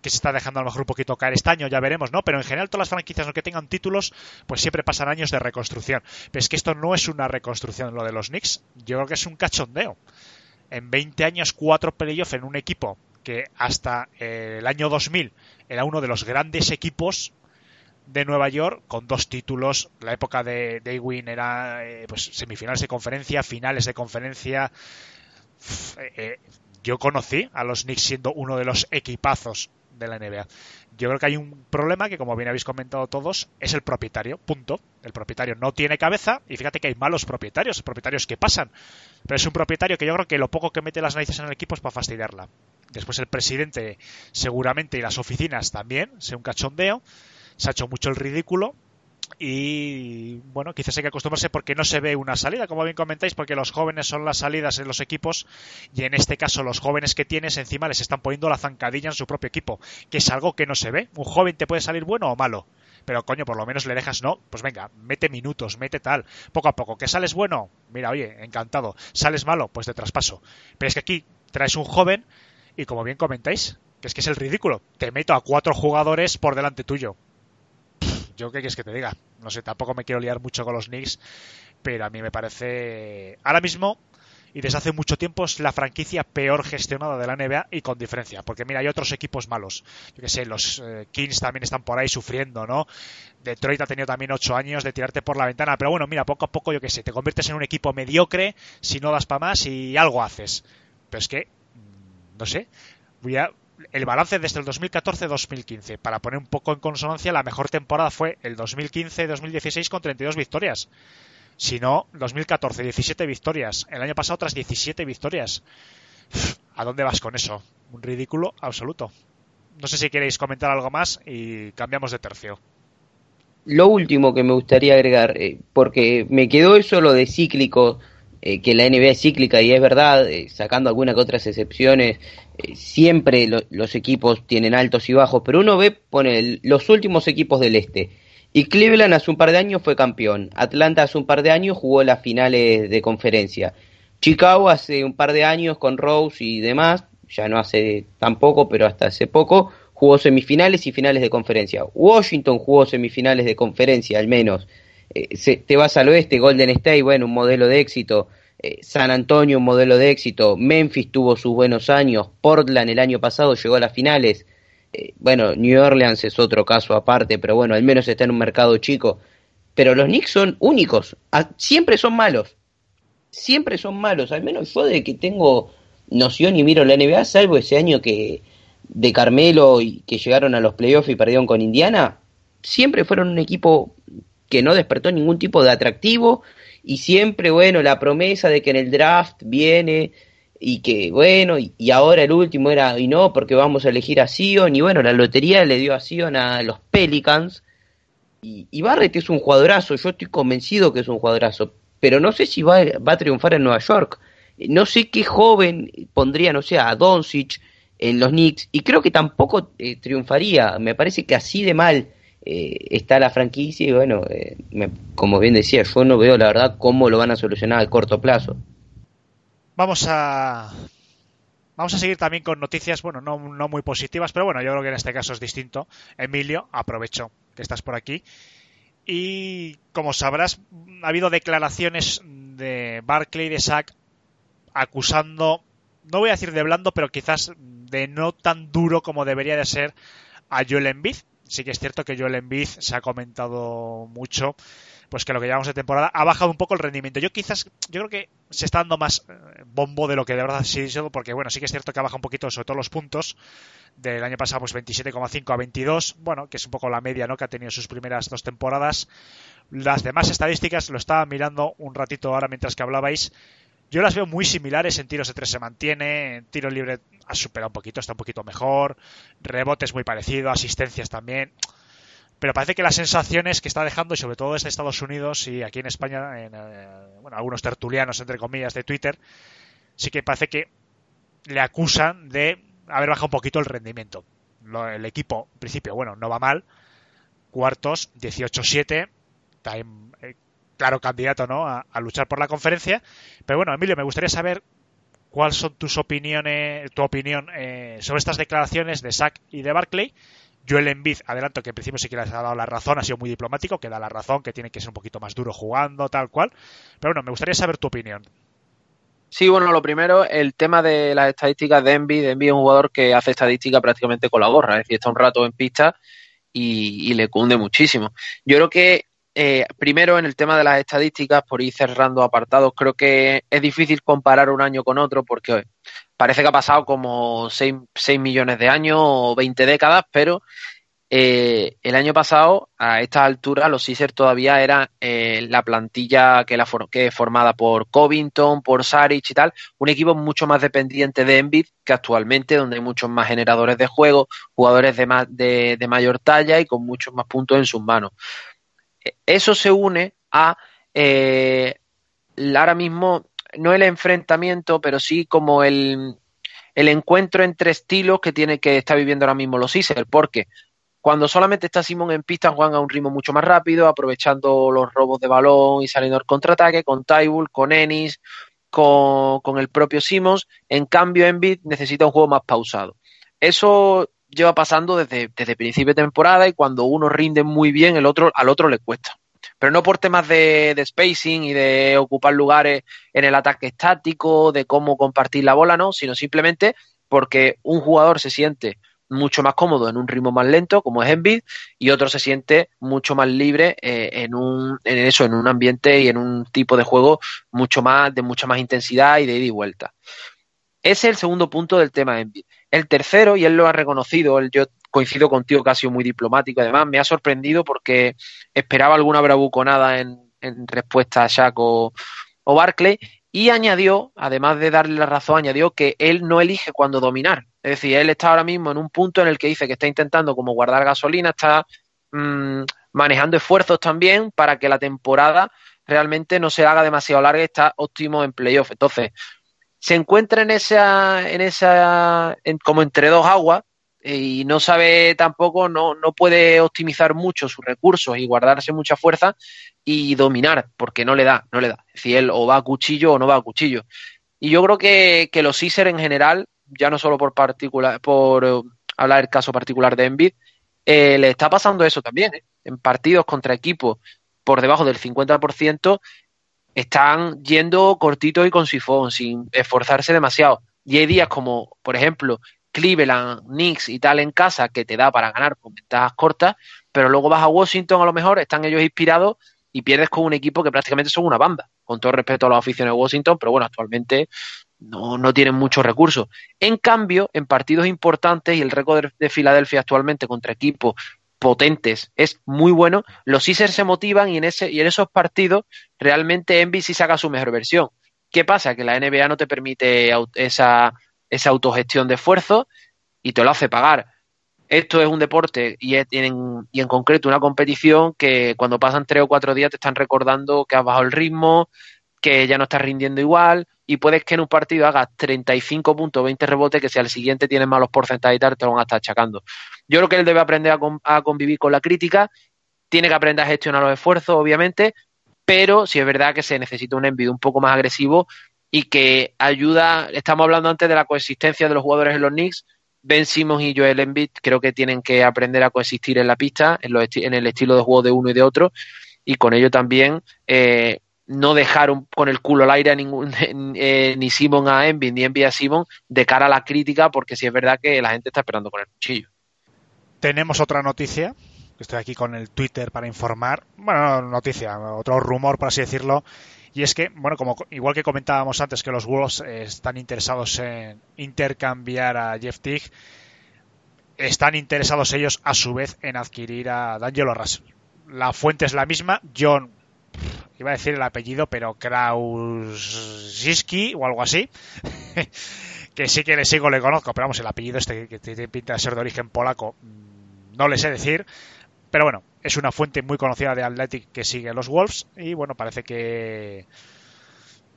que se está dejando a lo mejor un poquito caer este año, ya veremos, ¿no? Pero en general todas las franquicias que tengan títulos, pues siempre pasan años de reconstrucción. Pero es que esto no es una reconstrucción lo de los Knicks, yo creo que es un cachondeo. En 20 años, cuatro playoffs en un equipo que hasta el año 2000 era uno de los grandes equipos de Nueva York con dos títulos. La época de Daywin era eh, pues semifinales de conferencia, finales de conferencia. Eh, eh, yo conocí a los Knicks siendo uno de los equipazos de la NBA. Yo creo que hay un problema que, como bien habéis comentado todos, es el propietario. Punto. El propietario no tiene cabeza y fíjate que hay malos propietarios, propietarios que pasan. Pero es un propietario que yo creo que lo poco que mete las narices en el equipo es para fastidiarla. Después el presidente seguramente y las oficinas también, sea un cachondeo se ha hecho mucho el ridículo y bueno, quizás hay que acostumbrarse porque no se ve una salida, como bien comentáis, porque los jóvenes son las salidas en los equipos y en este caso los jóvenes que tienes encima les están poniendo la zancadilla en su propio equipo, que es algo que no se ve. Un joven te puede salir bueno o malo, pero coño, por lo menos le dejas, no, pues venga, mete minutos, mete tal, poco a poco. ¿Que sales bueno? Mira, oye, encantado. ¿Sales malo? Pues de traspaso. Pero es que aquí traes un joven y como bien comentáis, que es que es el ridículo, te meto a cuatro jugadores por delante tuyo yo qué quieres que te diga. No sé, tampoco me quiero liar mucho con los Knicks, pero a mí me parece ahora mismo y desde hace mucho tiempo es la franquicia peor gestionada de la NBA y con diferencia, porque mira, hay otros equipos malos. Yo que sé, los eh, Kings también están por ahí sufriendo, ¿no? Detroit ha tenido también ocho años de tirarte por la ventana, pero bueno, mira, poco a poco, yo que sé, te conviertes en un equipo mediocre si no das para más y algo haces. Pero es que, mm, no sé, voy a, el balance desde el 2014-2015. Para poner un poco en consonancia, la mejor temporada fue el 2015-2016 con 32 victorias. Si no, 2014, 17 victorias. El año pasado otras 17 victorias. ¿A dónde vas con eso? Un ridículo absoluto. No sé si queréis comentar algo más y cambiamos de tercio. Lo último que me gustaría agregar, eh, porque me quedó eso lo de cíclico eh, que la NBA es cíclica y es verdad, eh, sacando algunas que otras excepciones, eh, siempre los equipos tienen altos y bajos, pero uno ve, pone los últimos equipos del este. Y Cleveland hace un par de años fue campeón, Atlanta hace un par de años jugó las finales de conferencia, Chicago hace un par de años con Rose y demás, ya no hace tampoco, pero hasta hace poco, jugó semifinales y finales de conferencia. Washington jugó semifinales de conferencia al menos. Eh, te vas al oeste, Golden State, bueno, un modelo de éxito, eh, San Antonio, un modelo de éxito, Memphis tuvo sus buenos años, Portland el año pasado llegó a las finales, eh, bueno, New Orleans es otro caso aparte, pero bueno, al menos está en un mercado chico. Pero los Knicks son únicos, siempre son malos, siempre son malos, al menos yo de que tengo noción y miro la NBA, salvo ese año que de Carmelo y que llegaron a los playoffs y perdieron con Indiana, siempre fueron un equipo que no despertó ningún tipo de atractivo y siempre, bueno, la promesa de que en el draft viene y que, bueno, y, ahora el último era, y no, porque vamos a elegir a Sion, y bueno, la lotería le dio a Sion a los Pelicans, y, y Barrett es un jugadorazo, yo estoy convencido que es un jugadorazo, pero no sé si va, va a triunfar en Nueva York. No sé qué joven pondría, no sé, a Doncic en los Knicks, y creo que tampoco eh, triunfaría. Me parece que así de mal eh, está la franquicia, y bueno, eh, como bien decía, yo no veo la verdad cómo lo van a solucionar a corto plazo. Vamos a. Vamos a seguir también con noticias, bueno, no, no muy positivas, pero bueno, yo creo que en este caso es distinto. Emilio, aprovecho que estás por aquí. Y como sabrás, ha habido declaraciones de Barclay y de Sack acusando, no voy a decir de blando, pero quizás de no tan duro como debería de ser a Joel Embiid. Sí que es cierto que Joel Embiid se ha comentado mucho, pues que lo que llevamos de temporada ha bajado un poco el rendimiento. Yo quizás, yo creo que se está dando más eh, bombo de lo que de verdad ha sido, porque bueno, sí que es cierto que ha bajado un poquito, sobre todo los puntos. Del año pasado, pues 27,5 a 22, bueno, que es un poco la media, ¿no? Que ha tenido sus primeras dos temporadas. Las demás estadísticas, lo estaba mirando un ratito ahora mientras que hablabais. Yo las veo muy similares. En tiros de tres se mantiene. En tiro libre ha superado un poquito, está un poquito mejor. Rebotes muy parecido. Asistencias también. Pero parece que las sensaciones que está dejando, y sobre todo desde Estados Unidos y aquí en España, en eh, bueno, algunos tertulianos, entre comillas, de Twitter, sí que parece que le acusan de haber bajado un poquito el rendimiento. El equipo, en principio, bueno, no va mal. Cuartos, 18-7. Claro candidato ¿no? A, luchar por la conferencia. Pero bueno, Emilio, me gustaría saber cuáles son tus opiniones, tu opinión eh, sobre estas declaraciones de Sack y de Barclay. Joel Embiid, adelanto que en principio sí que les ha dado la razón, ha sido muy diplomático, que da la razón, que tiene que ser un poquito más duro jugando, tal cual. Pero bueno, me gustaría saber tu opinión. Sí, bueno, lo primero, el tema de las estadísticas de Envy. Envy es un jugador que hace estadística prácticamente con la gorra, es decir, está un rato en pista y le cunde muchísimo. Yo creo que, eh, primero, en el tema de las estadísticas, por ir cerrando apartados, creo que es difícil comparar un año con otro porque parece que ha pasado como 6, millones de años o 20 décadas, pero eh, el año pasado, a estas alturas, los Sixers todavía era eh, la plantilla que, es formada por Covington, por Saric y tal, un equipo mucho más dependiente de Embiid que actualmente, donde hay muchos más generadores de juego, jugadores de, más, de mayor talla y con muchos más puntos en sus manos. Eso se une a eh, ahora mismo, no el enfrentamiento, pero sí como el, el encuentro entre estilos que tiene que está viviendo ahora mismo los Sixers, porque cuando solamente está Simón en pista, juegan a un ritmo mucho más rápido, aprovechando los robos de balón y saliendo al contraataque, con Tybull, con Ennis, con, el propio Simons. En cambio, Embiid necesita un juego más pausado. Eso lleva pasando desde, desde principio de temporada y cuando uno rinde muy bien, el otro, al otro le cuesta. Pero no por temas de, de spacing y de ocupar lugares en el ataque estático, de cómo compartir la bola, no, sino simplemente porque un jugador se siente mucho más cómodo en un ritmo más lento, como es Embiid, y otro se siente mucho más libre eh, en un en eso, en un ambiente y en un tipo de juego mucho más de mucha más intensidad y de ida y vuelta. Ese es el segundo punto del tema Embiid. El tercero, y él lo ha reconocido, él, yo coincido contigo que ha sido muy diplomático, además me ha sorprendido porque esperaba alguna bravuconada en, en respuesta a Shaq o, Barclay, y añadió, además de darle la razón, añadió que él no elige cuándo dominar. Es decir, él está ahora mismo en un punto en el que dice que está intentando como guardar gasolina, está mmm, manejando esfuerzos también para que la temporada realmente no se haga demasiado larga y está óptimo en playoff. Entonces, se encuentra en esa, en esa, en, como entre dos aguas y no sabe tampoco, no, no puede optimizar mucho sus recursos y guardarse mucha fuerza y dominar, porque no le da, no le da. Es decir, él o va a cuchillo o no va a cuchillo. Y yo creo que, que los Sixers en general, ya no solo por particular, por uh, hablar del caso particular de Embiid, eh, le está pasando eso también. ¿eh? En partidos contra equipos por debajo del 50%, están yendo cortito y con sifón, sin esforzarse demasiado. Y hay días como, por ejemplo, Cleveland, Knicks y tal en casa que te da para ganar con ventajas cortas, pero luego vas a Washington a lo mejor, están ellos inspirados y pierdes con un equipo que prácticamente son una banda, con todo respeto a los aficionados de Washington, pero bueno, actualmente no, no tienen muchos recursos. En cambio, en partidos importantes y el récord de Filadelfia actualmente contra equipos potentes, es muy bueno. Los Sixers se motivan y en, ese, y en esos partidos realmente Envy sí saca su mejor versión. ¿Qué pasa? Que la NBA no te permite esa, esa autogestión de esfuerzo y te lo hace pagar. Esto es un deporte y, en, y en concreto una competición que cuando pasan tres o cuatro días te están recordando que has bajado el ritmo, que ya no estás rindiendo igual y puedes que en un partido hagas 35 puntos, 20 rebotes, que si al siguiente tienes malos porcentajes y tal, te lo van a estar achacando. Yo creo que él debe aprender a, convivir con la crítica, tiene que aprender a gestionar los esfuerzos, obviamente, pero si es verdad que se necesita un envío un poco más agresivo y que ayuda, estamos hablando antes de la coexistencia de los jugadores en los Knicks, Ben Simmons y Joel Embiid creo que tienen que aprender a coexistir en la pista, en, en el estilo de juego de uno y de otro, y con ello también eh, no dejar con el culo al aire a ningún, eh, ni Simon a Envy ni Envy a Simon de cara a la crítica, porque sí es verdad que la gente está esperando con el cuchillo. Tenemos otra noticia, estoy aquí con el Twitter para informar, bueno, noticia, otro rumor, por así decirlo, y es que, bueno, como igual que comentábamos antes que los Wolves están interesados en intercambiar a Jeff Teague, están interesados ellos a su vez en adquirir a D'Angelo Russell. La fuente es la misma, John iba a decir el apellido, pero Krausiski o algo así. que sí que le sigo, le conozco, pero vamos, el apellido este que tiene pinta de ser de origen polaco, mm, no le sé decir. Pero bueno, es una fuente muy conocida de Athletic que sigue los Wolves y bueno, parece que...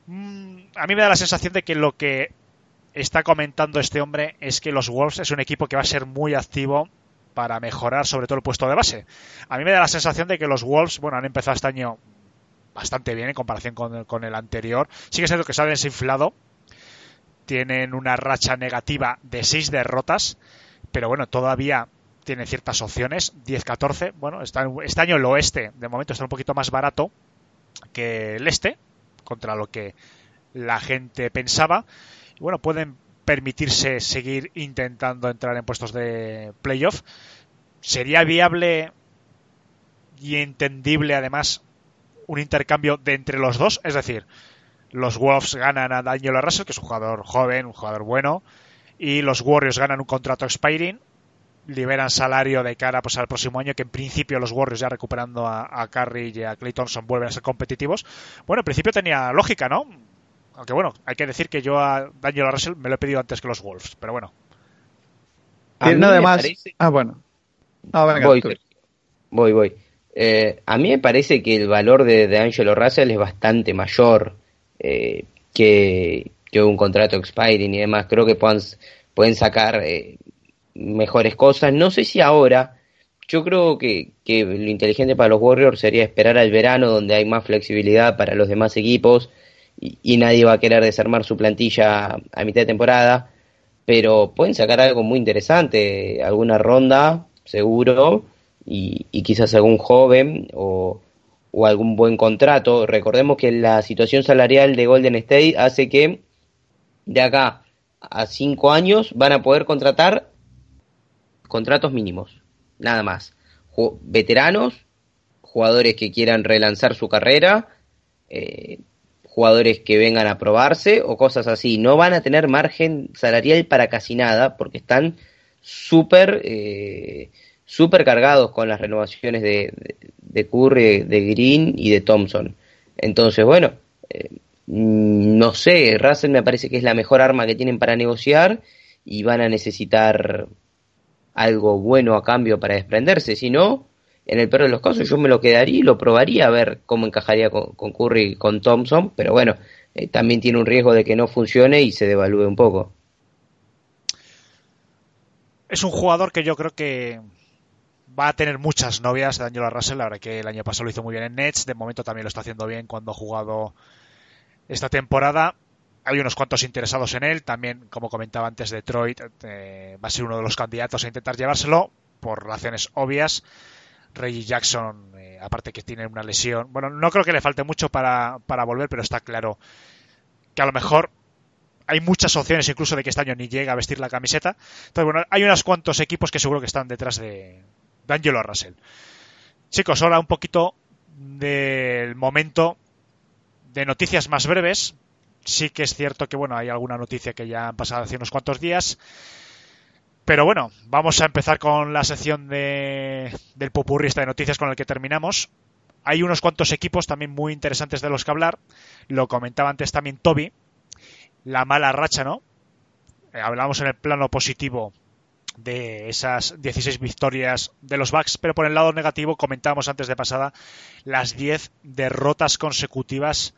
Mm, a mí me da la sensación de que lo que está comentando este hombre es que los Wolves es un equipo que va a ser muy activo para mejorar sobre todo el puesto de base. A mí me da la sensación de que los Wolves, bueno, han empezado este año bastante bien en comparación con, el anterior. Sí que es que se ha desinflado. Tienen una racha negativa de 6 derrotas, pero bueno, todavía tiene ciertas opciones. 10-14. Bueno, está, este año el oeste, de momento, está un poquito más barato que el este, contra lo que la gente pensaba. Y bueno, pueden permitirse seguir intentando entrar en puestos de playoff. Sería viable y entendible además un intercambio de entre los dos, es decir, los Wolves ganan a Daniel Russell, que es un jugador joven, un jugador bueno, y los Warriors ganan un contrato expiring, liberan salario de cara pues, al próximo año, que en principio los Warriors ya recuperando a, a Curry y a Clay Thompson vuelven a ser competitivos. Bueno, en principio tenía lógica, ¿no? Aunque bueno, hay que decir que yo a Daniel Russell me lo he pedido antes que los Wolves, pero bueno. además... Ah, bueno. voy, voy, voy. Eh, a mí me parece que el valor de, Angelo Russell es bastante mayor eh, que, un contrato expiring y demás. Creo que puedan, pueden sacar eh, mejores cosas. No sé si ahora. Yo creo que, que, lo inteligente para los Warriors sería esperar al verano donde hay más flexibilidad para los demás equipos y, y nadie va a querer desarmar su plantilla a mitad de temporada. Pero pueden sacar algo muy interesante, alguna ronda, seguro, y, quizás algún joven o, algún buen contrato. Recordemos que la situación salarial de Golden State hace que de acá a cinco años van a poder contratar contratos mínimos, nada más. veteranos, jugadores que quieran relanzar su carrera, eh, jugadores que vengan a probarse o cosas así. No van a tener margen salarial para casi nada porque están súper eh, súper cargados con las renovaciones de, de, Curry, de Green y de Thompson. Entonces, bueno, eh, no sé, Russell me parece que es la mejor arma que tienen para negociar y van a necesitar algo bueno a cambio para desprenderse. Si no, en el peor de los casos yo me lo quedaría y lo probaría a ver cómo encajaría con, Curry y con Thompson, pero bueno, eh, también tiene un riesgo de que no funcione y se devalúe un poco. Es un jugador que yo creo que va a tener muchas novias de Angelo Russell. La verdad que el año pasado lo hizo muy bien en Nets. De momento también lo está haciendo bien cuando ha jugado esta temporada. Hay unos cuantos interesados en él. También, como comentaba antes, Detroit eh, va a ser uno de los candidatos a intentar llevárselo por razones obvias. Reggie Jackson, eh, aparte que tiene una lesión. Bueno, no creo que le falte mucho para, para volver, pero está claro que a lo mejor hay muchas opciones incluso de que este año ni llegue a vestir la camiseta. Entonces, bueno, hay unos cuantos equipos que seguro que están detrás de, D'Angelo Russell. Chicos, ahora un poquito del momento de noticias más breves. Sí que es cierto que bueno, hay alguna noticia que ya han pasado hace unos cuantos días. Pero bueno, vamos a empezar con la sección de, del popurrista de noticias con el que terminamos. Hay unos cuantos equipos también muy interesantes de los que hablar. Lo comentaba antes también Toby. La mala racha, ¿no? Eh, hablábamos en el plano positivo de esas 16 victorias de los Bucks, pero por el lado negativo comentábamos antes de pasada las 10 derrotas consecutivas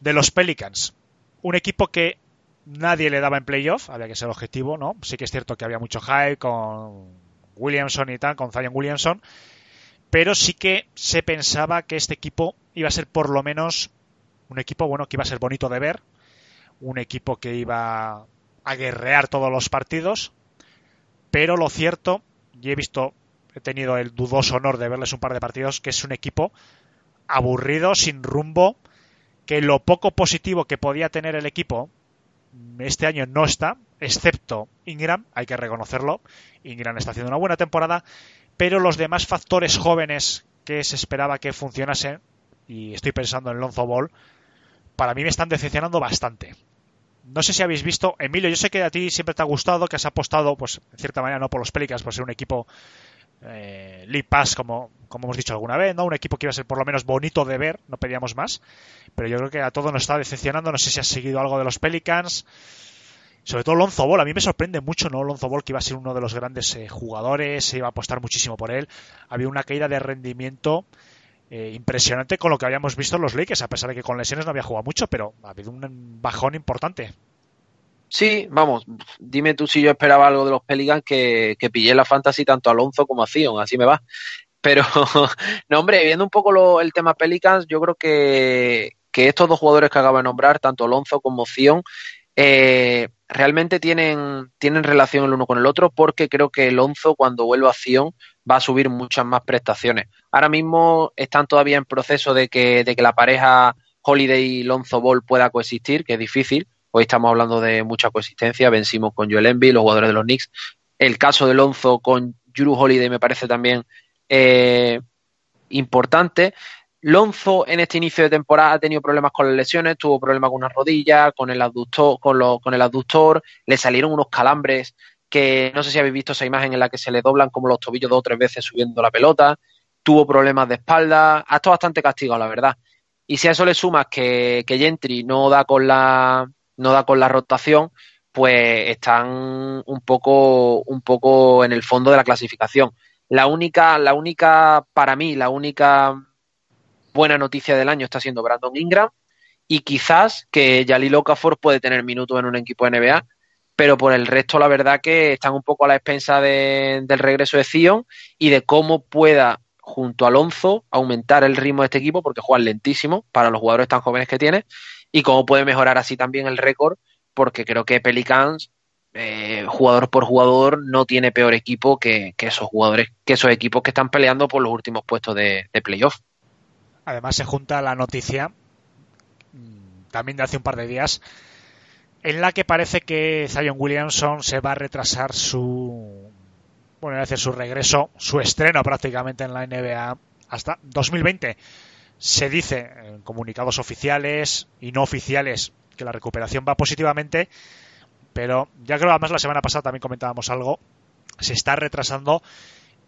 de los Pelicans. Un equipo que nadie le daba en playoff, había que ser objetivo, ¿no? Sí que es cierto que había mucho hype con Williamson y tal, con Zion Williamson, pero sí que se pensaba que este equipo iba a ser por lo menos un equipo, bueno, que iba a ser bonito de ver, un equipo que iba a guerrear todos los partidos, pero lo cierto, y he visto, he tenido el dudoso honor de verles un par de partidos, que es un equipo aburrido, sin rumbo, que lo poco positivo que podía tener el equipo este año no está, excepto Ingram, hay que reconocerlo. Ingram está haciendo una buena temporada, pero los demás factores jóvenes que se esperaba que funcionasen, y estoy pensando en Lonzo Ball, para mí me están decepcionando bastante. No sé si habéis visto, Emilio, yo sé que a ti siempre te ha gustado, que has apostado, pues, en cierta manera, no por los Pelicans, por ser un equipo eh, League Pass, como, como hemos dicho alguna vez, ¿no? Un equipo que iba a ser por lo menos bonito de ver, no pedíamos más. Pero yo creo que a todos nos está decepcionando. No sé si has seguido algo de los Pelicans. Sobre todo Lonzo Ball, a mí me sorprende mucho, ¿no? Lonzo Ball, que iba a ser uno de los grandes eh, jugadores, se iba a apostar muchísimo por él. Había una caída de rendimiento eh, impresionante con lo que habíamos visto en los Lakers, a pesar de que con lesiones no había jugado mucho, pero ha habido un bajón importante. Sí, vamos, dime tú si yo esperaba algo de los Pelicans que, que pillé la fantasy tanto a Alonso como a Zion, así me va. Pero, no, hombre, viendo un poco el tema Pelicans, yo creo que, que, estos dos jugadores que acabo de nombrar, tanto Alonso como Zion, eh, realmente tienen, tienen relación el uno con el otro porque creo que Alonso cuando vuelva a Zion va a subir muchas más prestaciones. Ahora mismo están todavía en proceso de que, de que la pareja Holiday y Lonzo Ball pueda coexistir, que es difícil, Hoy estamos hablando de mucha coexistencia. Vencimos con Joel Embiid, los jugadores de los Knicks. El caso de Lonzo con Juru Holiday me parece también eh, importante. Lonzo en este inicio de temporada ha tenido problemas con las lesiones, tuvo problemas con una rodilla, con el aductor, con, con el aductor, le salieron unos calambres que no sé si habéis visto esa imagen en la que se le doblan como los tobillos dos o tres veces subiendo la pelota, tuvo problemas de espalda, ha estado bastante castigado, la verdad. Y si a eso le sumas que, que Gentry no da con la, no da con la rotación, pues están un poco, un poco en el fondo de la clasificación. La única, la única, para mí, la única buena noticia del año está siendo Brandon Ingram y quizás que Jalil Okafor puede tener minutos en un equipo NBA, pero por el resto la verdad que están un poco a la expensa del regreso de Zion y de cómo pueda junto a Alonso aumentar el ritmo de este equipo porque juegan lentísimo para los jugadores tan jóvenes que tiene y cómo puede mejorar así también el récord, porque creo que Pelicans, eh, jugador por jugador, no tiene peor equipo que, esos jugadores, que esos equipos que están peleando por los últimos puestos de, playoff. Además se junta la noticia mm, también de hace un par de días en la que parece que Zion Williamson se va a retrasar su bueno, su regreso, su estreno prácticamente en la NBA hasta 2020. Se dice en comunicados oficiales y no oficiales que la recuperación va positivamente, pero ya creo además la semana pasada también comentábamos algo, se está retrasando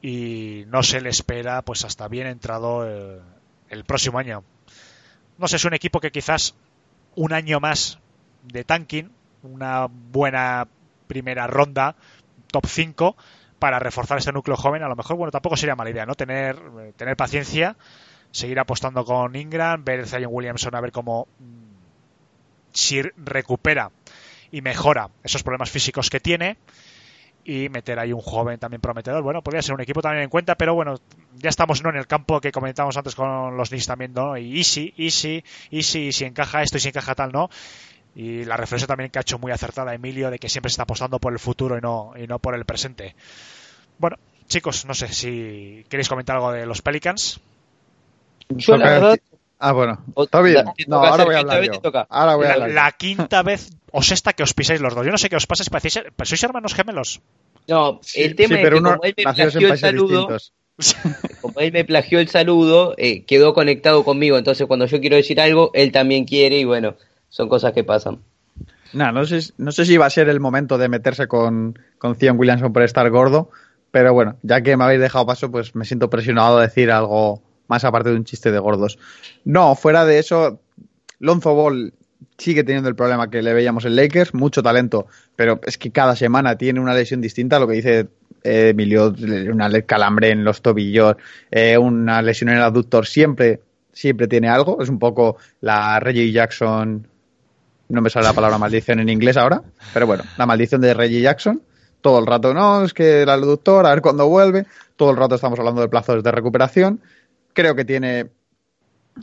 y no se le espera pues hasta bien entrado el, próximo año. No sé, es un equipo que quizás un año más de tanking, una buena primera ronda, top 5, para reforzar este núcleo joven, a lo mejor, bueno, tampoco sería mala idea, ¿no? Tener, eh, tener paciencia seguir apostando con Ingram, ver Zion Williamson a ver cómo mm, si recupera y mejora esos problemas físicos que tiene y meter ahí un joven también prometedor. Bueno, podría ser un equipo también en cuenta, pero bueno, ya estamos ¿no? en el campo que comentábamos antes con los Knicks también, ¿no? Y easy, easy, easy, si encaja esto y si encaja tal, ¿no? Y la reflexión también que ha hecho muy acertada Emilio de que siempre se está apostando por el futuro y no, y no por el presente. Bueno, chicos, no sé si queréis comentar algo de los Pelicans. Yo la verdad... Ah, bueno. Está bien. No, ahora voy a hablar yo. Ahora voy a hablar la, quinta vez o sexta que os pisáis los dos. Yo no sé qué os pasa, si parecéis, sois hermanos gemelos. No, el tema es que como él me plagió el saludo, como él me plagió el saludo, eh, quedó conectado conmigo. Entonces, cuando yo quiero decir algo, él también quiere y bueno, son cosas que pasan. Nah, no, sé, no sé si va a ser el momento de meterse con, con Zion Williamson por estar gordo, pero bueno, ya que me habéis dejado paso, pues me siento presionado a decir algo más aparte de un chiste de gordos. No, fuera de eso, Lonzo Ball sigue teniendo el problema que le veíamos en Lakers, mucho talento, pero es que cada semana tiene una lesión distinta, lo que dice eh, Emilio, una calambre en los tobillos, eh, una lesión en el aductor, siempre, siempre tiene algo, es un poco la Reggie Jackson, no me sale la palabra maldición en inglés ahora, pero bueno, la maldición de Reggie Jackson, todo el rato, no, es que el aductor, a ver cuándo vuelve, todo el rato estamos hablando de plazos de recuperación, creo que tiene,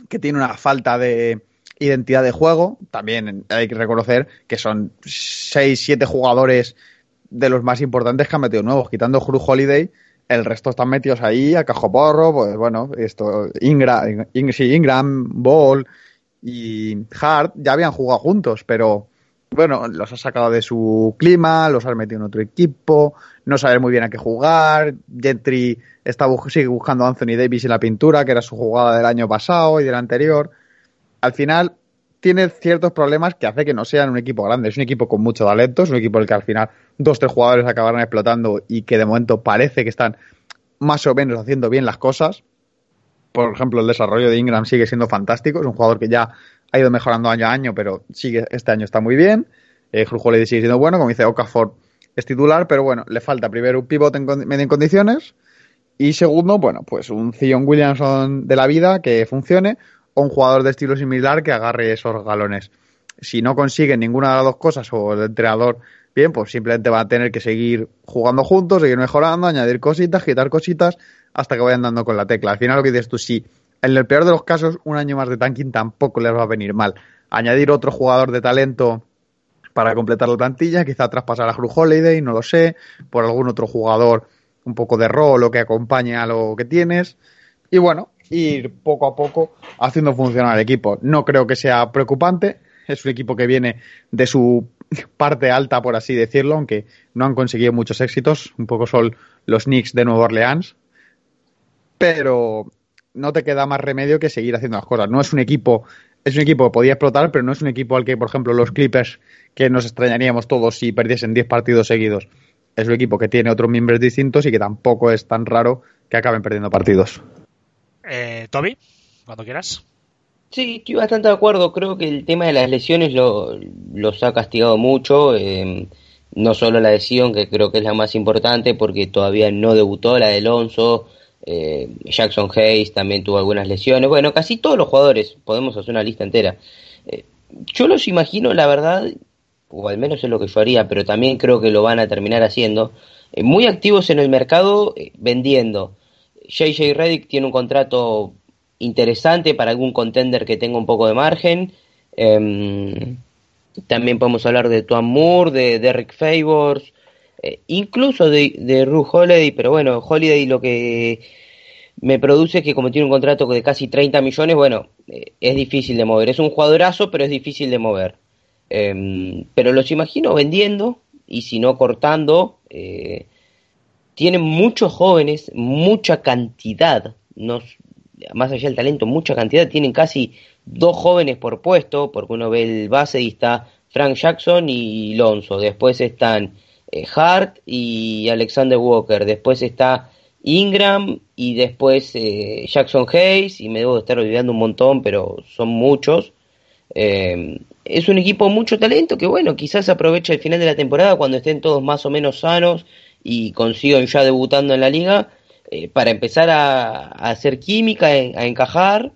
que tiene una falta de identidad de juego. También hay que reconocer que son 6, 7 jugadores de los más importantes que han metido nuevos, quitando Hru Holiday. El resto están metidos ahí a cajoporro, pues bueno, esto, Ingram, Ingram, Ball y Hart ya habían jugado juntos, pero bueno, los ha sacado de su clima, los ha metido en otro equipo, no saber muy bien a qué jugar. Gentry está, sigue buscando a Anthony Davis en la pintura, que era su jugada del año pasado y del anterior. Al final, tiene ciertos problemas que hace que no sean un equipo grande. Es un equipo con mucho talento, es un equipo en el que al final dos, tres jugadores acabaron explotando y que de momento parece que están más o menos haciendo bien las cosas. Por ejemplo, el desarrollo de Ingram sigue siendo fantástico. Es un jugador que ya ha ido mejorando año a año, pero sigue, este año está muy bien. Eh, sigue siendo bueno, como dice Okafor es titular, pero bueno, le falta primero un pivot en, medio en condiciones y segundo, bueno, pues un Zion Williamson de la vida que funcione o un jugador de estilo similar que agarre esos galones. Si no consiguen ninguna de las dos cosas o el entrenador bien, pues simplemente va a tener que seguir jugando juntos, seguir mejorando, añadir cositas, quitar cositas hasta que vayan dando con la tecla. Al final lo que dices tú, sí, en el peor de los casos, un año más de tanking tampoco les va a venir mal. Añadir otro jugador de talento para completar la plantilla, quizá traspasar a Hru Holiday, no lo sé, por algún otro jugador un poco de rol o que acompañe a lo que tienes. Y bueno, ir poco a poco haciendo funcionar el equipo. No creo que sea preocupante. Es un equipo que viene de su parte alta, por así decirlo, aunque no han conseguido muchos éxitos. Un poco son los Knicks de Nueva Orleans. Pero no te queda más remedio que seguir haciendo las cosas. No es un equipo, es un equipo que podía explotar, pero no es un equipo al que, por ejemplo, los Clippers, que nos extrañaríamos todos si perdiesen 10 partidos seguidos. Es un equipo que tiene otros miembros distintos y que tampoco es tan raro que acaben perdiendo partidos. Eh, Toby, cuando quieras. Sí, estoy bastante de acuerdo. Creo que el tema de las lesiones lo, los ha castigado mucho. Eh, no solo la lesión, que creo que es la más importante, porque todavía no debutó la de Alonso. Eh, Jackson Hayes también tuvo algunas lesiones. Bueno, casi todos los jugadores, podemos hacer una lista entera. Eh, yo los imagino, la verdad, o al menos es lo que yo haría, pero también creo que lo van a terminar haciendo, eh, muy activos en el mercado vendiendo. JJ Reddick tiene un contrato interesante para algún contender que tenga un poco de margen. Em, también podemos hablar de Tuan Moore, de Derrick Favors, eh, incluso de, de Ru Holiday, pero bueno, Holiday lo que me produce que como tiene un contrato de casi 30 millones, bueno, eh, es difícil de mover. Es un jugadorazo, pero es difícil de mover. Em, pero los imagino vendiendo y si no cortando. Eh, tienen muchos jóvenes, mucha cantidad, más allá del talento, mucha cantidad. Tienen casi dos jóvenes por puesto, porque uno ve el base y está Frank Jackson y Lonzo. Después están Hart y Alexander Walker. Después está Ingram y después eh, Jackson Hayes y me debo estar olvidando un montón, pero son muchos. Eh, es un equipo mucho talento que bueno, quizás aproveche el final de la temporada cuando estén todos más o menos sanos y consigan ya debutando en la liga para empezar a, hacer química, a encajar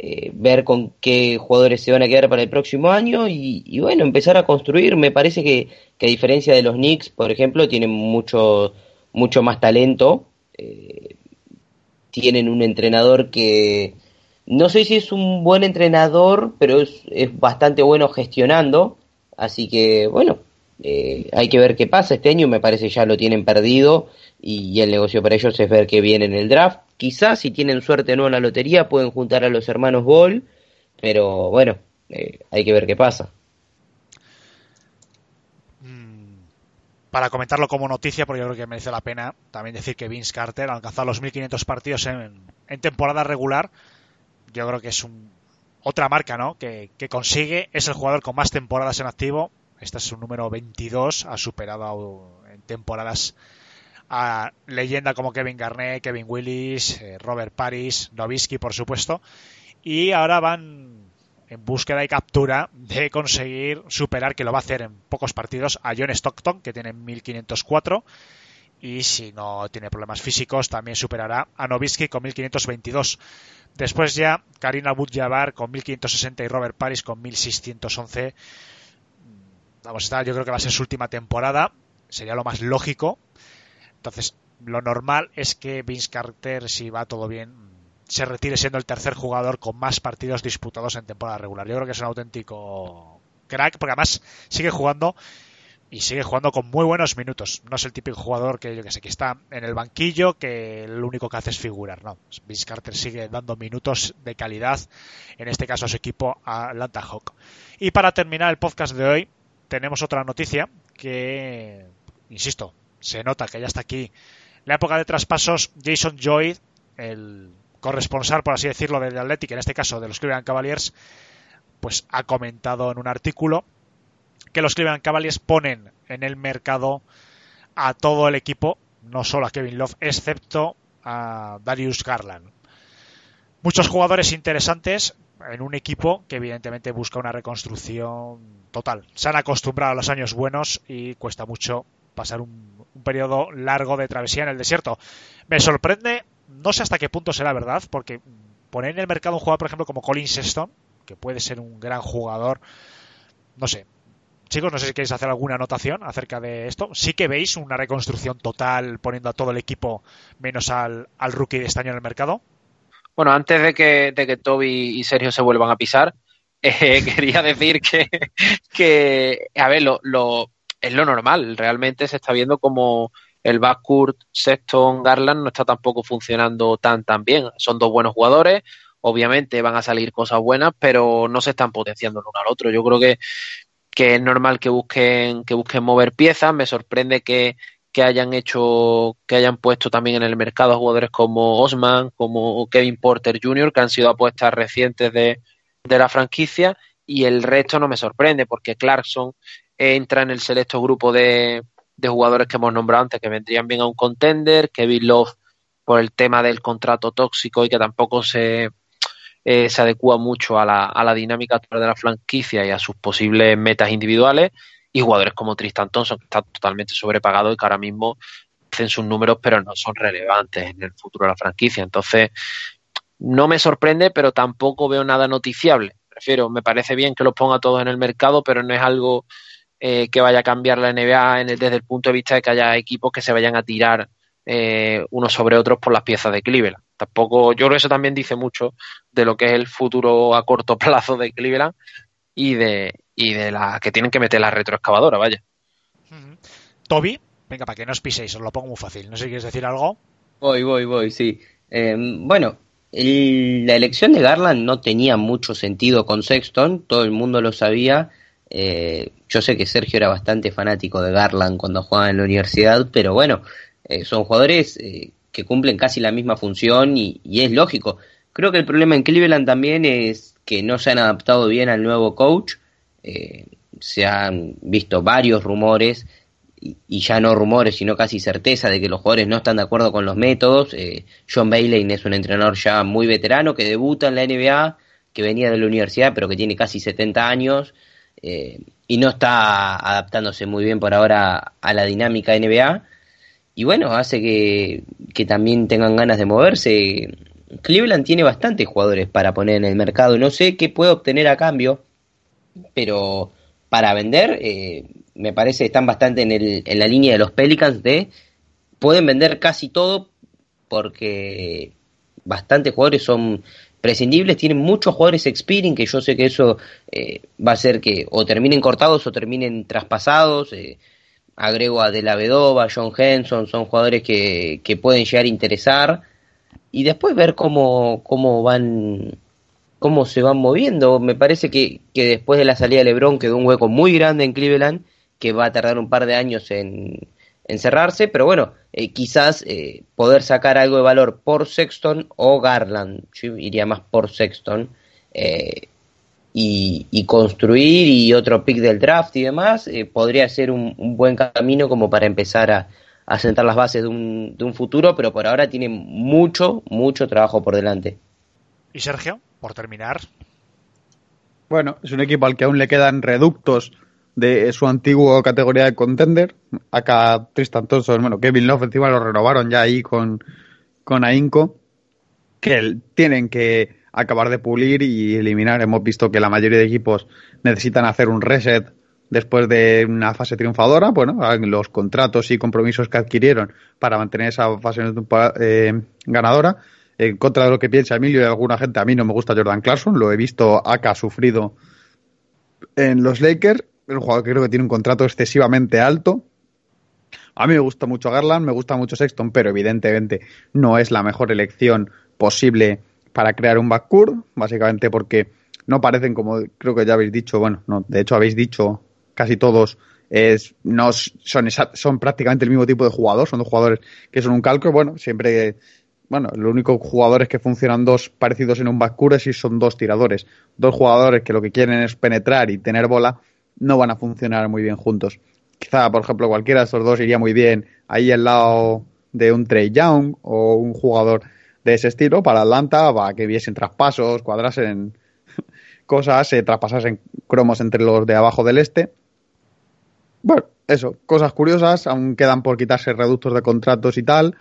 eh, ver con qué jugadores se van a quedar para el próximo año y, bueno, empezar a construir. Me parece que, a diferencia de los Knicks, por ejemplo, tienen mucho, mucho más talento. Eh, tienen un entrenador que no sé si es un buen entrenador, pero es, es bastante bueno gestionando. Así que bueno, eh, hay que ver qué pasa. Este año me parece ya lo tienen perdido y, el negocio para ellos es ver qué viene en el draft. Quizás si tienen suerte no en la lotería pueden juntar a los hermanos Ball, pero bueno, eh, hay que ver qué pasa. Mm, para comentarlo como noticia, porque yo creo que merece la pena también decir que Vince Carter ha alcanzado los 1500 partidos en, temporada regular. Yo creo que es un, otra marca ¿no? que, que consigue, es el jugador con más temporadas en activo Este es su número 22. Ha superado en temporadas a leyenda como Kevin Garnett, Kevin Willis, eh, Robert Paris, Novisky, por supuesto. Y ahora van en búsqueda y captura de conseguir superar, que lo va a hacer en pocos partidos, a John Stockton, que tiene 1504. Y si no tiene problemas físicos, también superará a Novisky con 1522. Después ya Karina Abud-Jabbar con 1560 y Robert Paris con 1611. Vamos a estar, yo creo que va a ser su última temporada. Sería lo más lógico. Entonces, lo normal es que Vince Carter, si va todo bien, se retire siendo el tercer jugador con más partidos disputados en temporada regular. Yo creo que es un auténtico crack, porque además sigue jugando y sigue jugando con muy buenos minutos. No es el típico jugador que yo que sé, que está en el banquillo, que lo único que hace es figurar. No, Vince Carter sigue dando minutos de calidad, en este caso a su equipo Atlanta Hawk. Y para terminar el podcast de hoy, tenemos otra noticia que, insisto, se nota que ya está aquí. La época de traspasos, Jason Joy, el corresponsal, por así decirlo, del Athletic, en este caso de los Cleveland Cavaliers, pues ha comentado en un artículo que los Cleveland Cavaliers ponen en el mercado a todo el equipo, no solo a Kevin Love, excepto a Darius Garland. Muchos jugadores interesantes en un equipo que evidentemente busca una reconstrucción total. Se han acostumbrado a los años buenos y cuesta mucho pasar un, un periodo largo de travesía en el desierto. Me sorprende no sé hasta qué punto será verdad, porque poner en el mercado un jugador, por ejemplo, como Colin Sexton, que puede ser un gran jugador, no sé. Chicos, no sé si queréis hacer alguna anotación acerca de esto. Sí que veis una reconstrucción total poniendo a todo el equipo menos al, al rookie de este año en el mercado. Bueno, antes de que, de que Toby y Sergio se vuelvan a pisar, eh, quería decir que, que a ver, lo, lo, es lo normal. Realmente se está viendo como el backcourt Sexton Garland no está tampoco funcionando tan tan bien. Son dos buenos jugadores, obviamente van a salir cosas buenas, pero no se están potenciando el uno al otro. Yo creo que, que es normal que busquen, que busquen mover piezas. Me sorprende que, que hayan hecho, que hayan puesto también en el mercado jugadores como Osman, como Kevin Porter Jr., que han sido apuestas recientes de, de la franquicia, y el resto no me sorprende, porque Clarkson entra en el selecto grupo de, de jugadores que hemos nombrado antes que vendrían bien a un contender, Kevin Love por el tema del contrato tóxico y que tampoco se, eh, se adecua mucho a la, a la dinámica de la franquicia y a sus posibles metas individuales, y jugadores como Tristan Thompson, que está totalmente sobrepagado y que ahora mismo hacen sus números, pero no son relevantes en el futuro de la franquicia. Entonces, no me sorprende, pero tampoco veo nada noticiable. Prefiero, me parece bien que los ponga todos en el mercado, pero no es algo eh, que vaya a cambiar la NBA en el, desde el punto de vista de que haya equipos que se vayan a tirar eh, unos sobre otros por las piezas de Cleveland. Tampoco, yo creo que eso también dice mucho de lo que es el futuro a corto plazo de Cleveland y de, y de la que tienen que meter la retroexcavadora, vaya. Toby, venga, para que no os piséis, os lo pongo muy fácil. No sé si quieres decir algo. Voy, voy, voy, sí. Eh, bueno, el, la elección de Garland no tenía mucho sentido con Sexton, todo el mundo lo sabía. Eh, yo sé que Sergio era bastante fanático de Garland cuando jugaba en la universidad, pero bueno, eh, son jugadores eh, que cumplen casi la misma función y, es lógico. Creo que el problema en Cleveland también es que no se han adaptado bien al nuevo coach. Eh, se han visto varios rumores y, y, ya no rumores, sino casi certeza de que los jugadores no están de acuerdo con los métodos. Eh, John Bailey es un entrenador ya muy veterano que debuta en la NBA, que venía de la universidad, pero que tiene casi 70 años y no está adaptándose muy bien por ahora a la dinámica NBA. Y bueno, hace que, que también tengan ganas de moverse. Cleveland tiene bastantes jugadores para poner en el mercado. No sé qué puede obtener a cambio, pero para vender eh, me parece están bastante en, el, en la línea de los Pelicans de pueden vender casi todo porque bastantes jugadores son prescindibles, tienen muchos jugadores expiring, que yo sé que eso eh, va a ser que o terminen cortados o terminen traspasados. Eh, agrego a De La Vedova, John Henson, son jugadores que, que, pueden llegar a interesar. Y después ver cómo, cómo van cómo se van moviendo. Me parece que, que después de la salida de Lebron quedó un hueco muy grande en Cleveland, que va a tardar un par de años en, encerrarse, pero bueno, eh, quizás eh, poder sacar algo de valor por Sexton o Garland, yo iría más por Sexton, eh, y, y construir y otro pick del draft y demás, eh, podría ser un, un buen camino como para empezar a, a sentar las bases de un, de un futuro, pero por ahora tiene mucho, mucho trabajo por delante. Y Sergio, por terminar, Bueno, es un equipo al que aún le quedan reductos de su antiguo categoría de contender. Acá Tristan Thompson, bueno, Kevin Love encima lo renovaron ya ahí con, con Ainco, que tienen que acabar de pulir y eliminar. Hemos visto que la mayoría de equipos necesitan hacer un reset después de una fase triunfadora. Bueno, los contratos y compromisos que adquirieron para mantener esa fase eh, ganadora. En contra de lo que piensa Emilio y alguna gente, a mí no me gusta Jordan Clarkson. Lo he visto acá sufrido en los Lakers. Un jugador que creo que tiene un contrato excesivamente alto. A mí me gusta mucho Garland, me gusta mucho Sexton, pero evidentemente no es la mejor elección posible para crear un backcourt, básicamente porque no parecen como creo que ya habéis dicho, bueno, no, de hecho habéis dicho casi todos, es, no son, son prácticamente el mismo tipo de jugador, son dos jugadores que son un calco, bueno, siempre, bueno, lo único jugadores que funcionan dos parecidos en un backcourt es si son dos tiradores, dos jugadores que lo que quieren es penetrar y tener bola, no van a funcionar muy bien juntos. Quizá, por ejemplo, cualquiera de estos dos iría muy bien ahí al lado de un Trey Young o un jugador de ese estilo para Atlanta, para que viesen traspasos, cuadrasen cosas, se traspasasen cromos entre los de abajo del este. Bueno, eso, cosas curiosas, aún quedan por quitarse reductos de contratos y tal,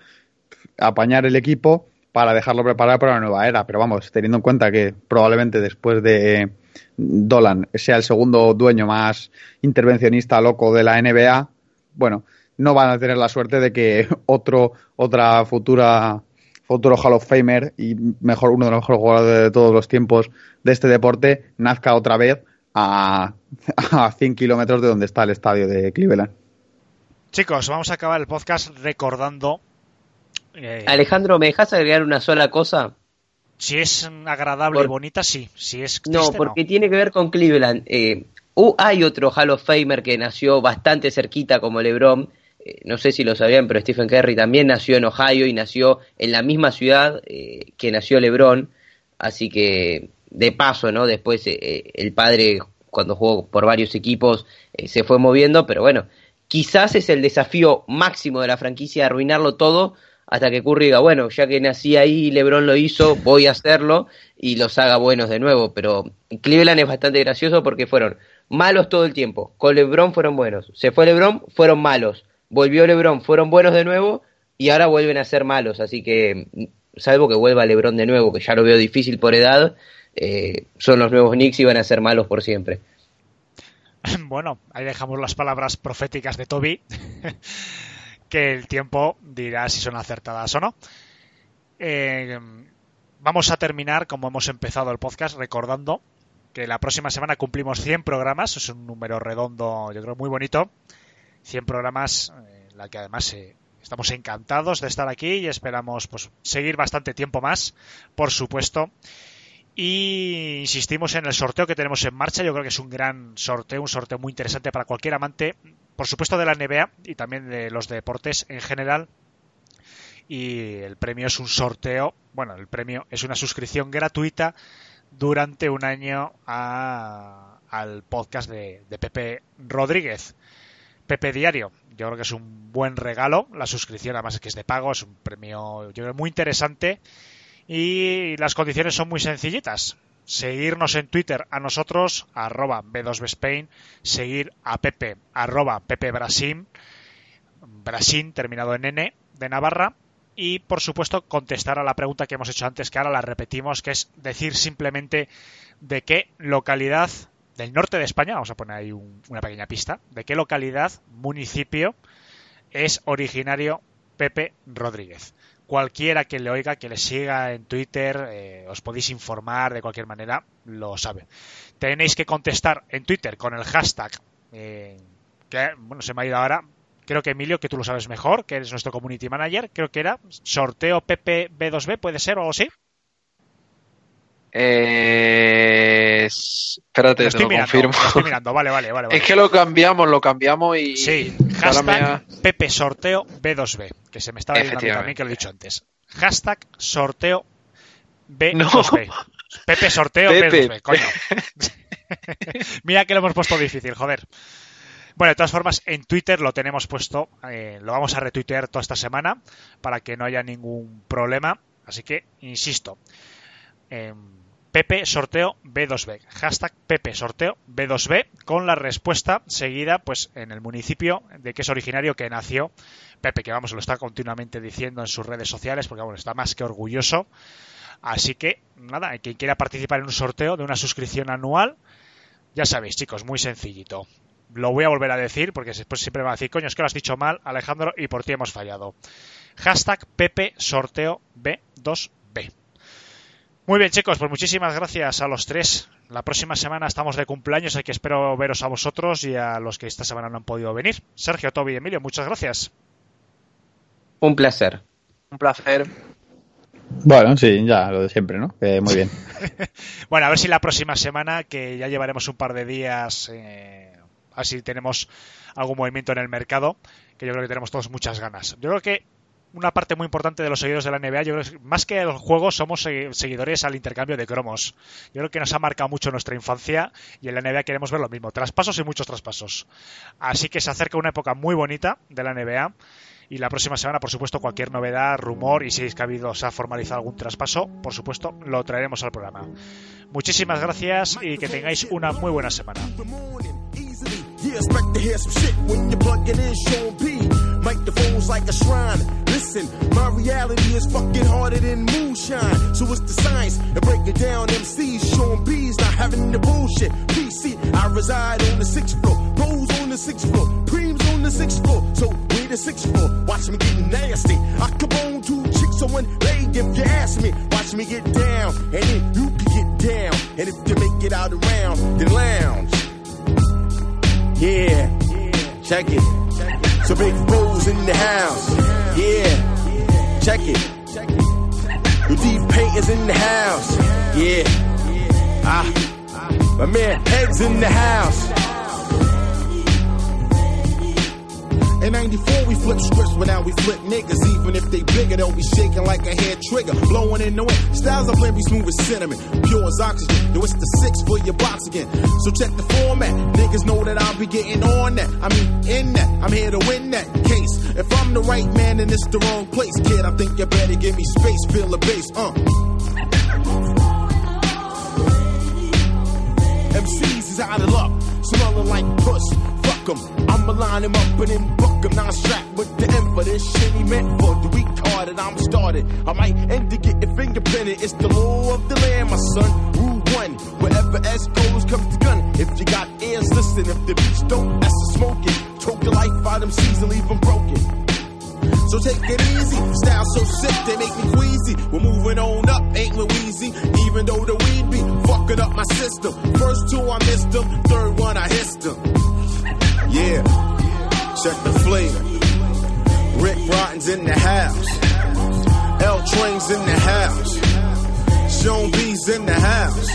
apañar el equipo para dejarlo preparado para la nueva era. Pero vamos, teniendo en cuenta que probablemente después de Dolan sea el segundo dueño más intervencionista loco de la NBA, bueno, no van a tener la suerte de que otro, otra futura futuro Hall of Famer y mejor uno de los mejores jugadores de todos los tiempos de este deporte nazca otra vez a, a 100 kilómetros de donde está el estadio de Cleveland. chicos, vamos a acabar el podcast recordando eh, Alejandro, ¿me dejas agregar una sola cosa? Si es agradable y bonita, sí. Si es No, porque tiene que ver con Cleveland. Eh, uh, hay otro Hall of Famer que nació bastante cerquita como LeBron. Eh, no sé si lo sabían, pero Stephen Curry también nació en Ohio y nació en la misma ciudad eh, que nació LeBron. Así que, de paso, ¿no? Después eh, eh, el padre, cuando jugó por varios equipos, se fue moviendo, pero bueno, quizás es el desafío máximo de la franquicia arruinarlo todo hasta que Curry diga, bueno, ya que nací ahí, LeBron lo hizo, voy a hacerlo y los haga buenos de nuevo. Pero Cleveland es bastante gracioso porque fueron malos todo el tiempo. Con LeBron fueron buenos. Se fue LeBron, fueron malos. Volvió LeBron, fueron buenos de nuevo y ahora vuelven a ser malos. Así que, salvo que vuelva LeBron de nuevo, que ya lo veo difícil por edad, eh, son los nuevos Knicks y van a ser malos por siempre. Bueno, ahí dejamos las palabras proféticas de Toby, que el tiempo dirá si son acertadas o no. Eh, vamos a terminar, como hemos empezado el podcast, recordando que la próxima semana cumplimos 100 programas, es un número redondo, yo creo muy bonito. 100 programas eh, en la que además eh, estamos encantados de estar aquí y esperamos pues seguir bastante tiempo más, por supuesto. Y insistimos en el sorteo que tenemos en marcha. Yo creo que es un gran sorteo, un sorteo muy interesante para cualquier amante, por supuesto, de la NBA y también de los deportes en general. Y el premio es un sorteo, bueno, el premio es una suscripción gratuita durante un año a- al podcast de, Pepe Rodríguez. Pepe Diario. Yo creo que es un buen regalo. La suscripción, además es que es de pago, es un premio, yo creo, muy interesante. Y las condiciones son muy sencillitas. Seguirnos en Twitter a nosotros, arroba B2Bspain, seguir a Pepe, arroba Pepe Brasil, Brasil terminado en N, de Navarra, y por supuesto contestar a la pregunta que hemos hecho antes, que ahora la repetimos, que es decir simplemente de qué localidad del norte de España, vamos a poner ahí un- una pequeña pista, de qué localidad, municipio, es originario Pepe Rodríguez. Cualquiera que le oiga, que le siga en Twitter, eh, os podéis informar de cualquier manera, lo sabe. Tenéis que contestar en Twitter con el hashtag, eh, que bueno, se me ha ido ahora, creo que Emilio, que tú lo sabes mejor, que eres nuestro community manager, creo que era sorteo Pepe B2B, puede ser o algo así. Eh, espérate, Lo te estoy lo mirando, confirmo. lo mirando, vale, vale, vale. vale. Es que lo cambiamos, lo cambiamos y. Sí, hashtag ha- Pepe Sorteo B2B, que se me estaba mí también, que lo he dicho antes. Hashtag sorteo B2B. No. Pepe sorteo Pepe. B2B, coño. Mira que lo hemos puesto difícil, joder. Bueno, de todas formas, en Twitter lo tenemos puesto, eh, lo vamos a retuitear toda esta semana para que no haya ningún problema. Así que, insisto, eh, Pepe sorteo B2B, hashtag Pepe sorteo B2B, con la respuesta seguida pues en el municipio de que es originario que nació Pepe, que vamos, lo está continuamente diciendo en sus redes sociales, porque bueno, está más que orgulloso. Así que, nada, quien quiera participar en un sorteo de una suscripción anual, ya sabéis, chicos, muy sencillito. Lo voy a volver a decir porque después siempre me va a decir, coño, es que lo has dicho mal, Alejandro, y por ti hemos fallado. Hashtag Pepe Sorteo B2B. Muy bien, chicos, pues muchísimas gracias a los tres. La próxima semana estamos de cumpleaños, así que espero veros a vosotros y a los que esta semana no han podido venir. Sergio, Toby y Emilio, muchas gracias. Un placer. Un placer. Bueno, sí, ya lo de siempre, ¿no? Eh, muy bien. Bueno, a ver si la próxima semana, que ya llevaremos un par de días, eh, así tenemos algún movimiento en el mercado, que yo creo que tenemos todos muchas ganas. Yo creo que una parte muy importante de los seguidores de la NBA, yo creo que más que el juego, somos segui- seguidores al intercambio de cromos. Yo creo que nos ha marcado mucho nuestra infancia y en la NBA queremos ver lo mismo, traspasos y muchos traspasos. Así que se acerca una época muy bonita de la NBA y la próxima semana, por supuesto, cualquier novedad, rumor y si es que ha habido, se ha formalizado algún traspaso, por supuesto, lo traeremos al programa. Muchísimas gracias y que tengáis una muy buena semana. Expect to hear some shit when you're plugging in Sean P. Microphones like a shrine. Listen, my reality is fucking harder than moonshine. So it's the science break it down. MCs, Sean B's not having the bullshit. PC, I reside on the sixth floor. Rose on the sixth floor. Creams on the sixth floor. So we the sixth floor. Watch me get nasty. I come on two chicks on one leg if you ask me. Watch me get down, and then you can get down. And if you make it out around, then lounge. Yeah, check it. So big foes in the house. Yeah, check it. The deep paint is in the house. Yeah, ah, my man Heads in the house. In 94, we flip scripts, but now we flip niggas. Even if they bigger, they'll be shaking like a hair trigger. Blowing in the wind. Styles blend be smooth as cinnamon. Pure as oxygen. Yo, it's the six for your box again. So check the format. Niggas know that I'll be getting on that. I mean, in that. I'm here to win that case. If I'm the right man, then it's the wrong place. Kid, I think you better give me space. Feel the bass, uh. MCs is out of luck, smelling like puss. Fuck 'em, I'ma line him up and then buck 'em. Now strapped with the M for this shit he meant for the retarded. I'm started. I might end to get your fingerprinted. It's the law of the land, my son. Rule one, wherever S goes, comes the gun. If you got ears, listen. If the beats don't, that's a smoking. Choke the life out them seas and leave them broken. So take it easy. Style so sick, they make me queasy. We're moving on up, ain't we? Even though the weed be fucking up my system. First two I missed them, third one I hissed them. Yeah, check the flavor. Rick Rotten's in the house. L Train's in the house. Sean B's in the house.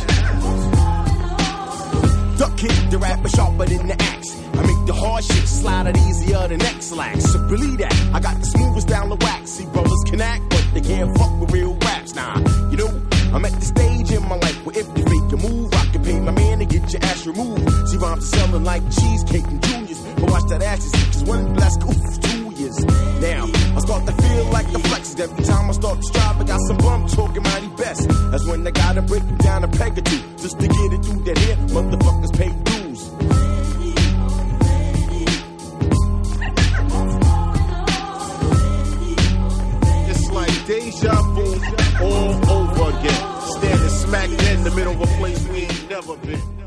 Duck kick the rapper sharper than the axe. I make the hard shit slide out easier than X-Lax. So believe that. I got the smoothest down the wax. See, brothers can act, but they can't fuck with real raps. Nah, you know, I'm at the stage in my life where if you fake a move, pay my man to get your ass removed. See, rhymes are selling like cheesecake and juniors. But watch that ass, cause one blast, oof, two years. Now, I start to feel like the flexes. Every time I start to strive, I got some bum talking mighty best. That's when I gotta break them down a peg or two. Just to get it through that here, motherfuckers pay dues. It's like deja vu all over again. Smack in the middle of a place we ain't never been.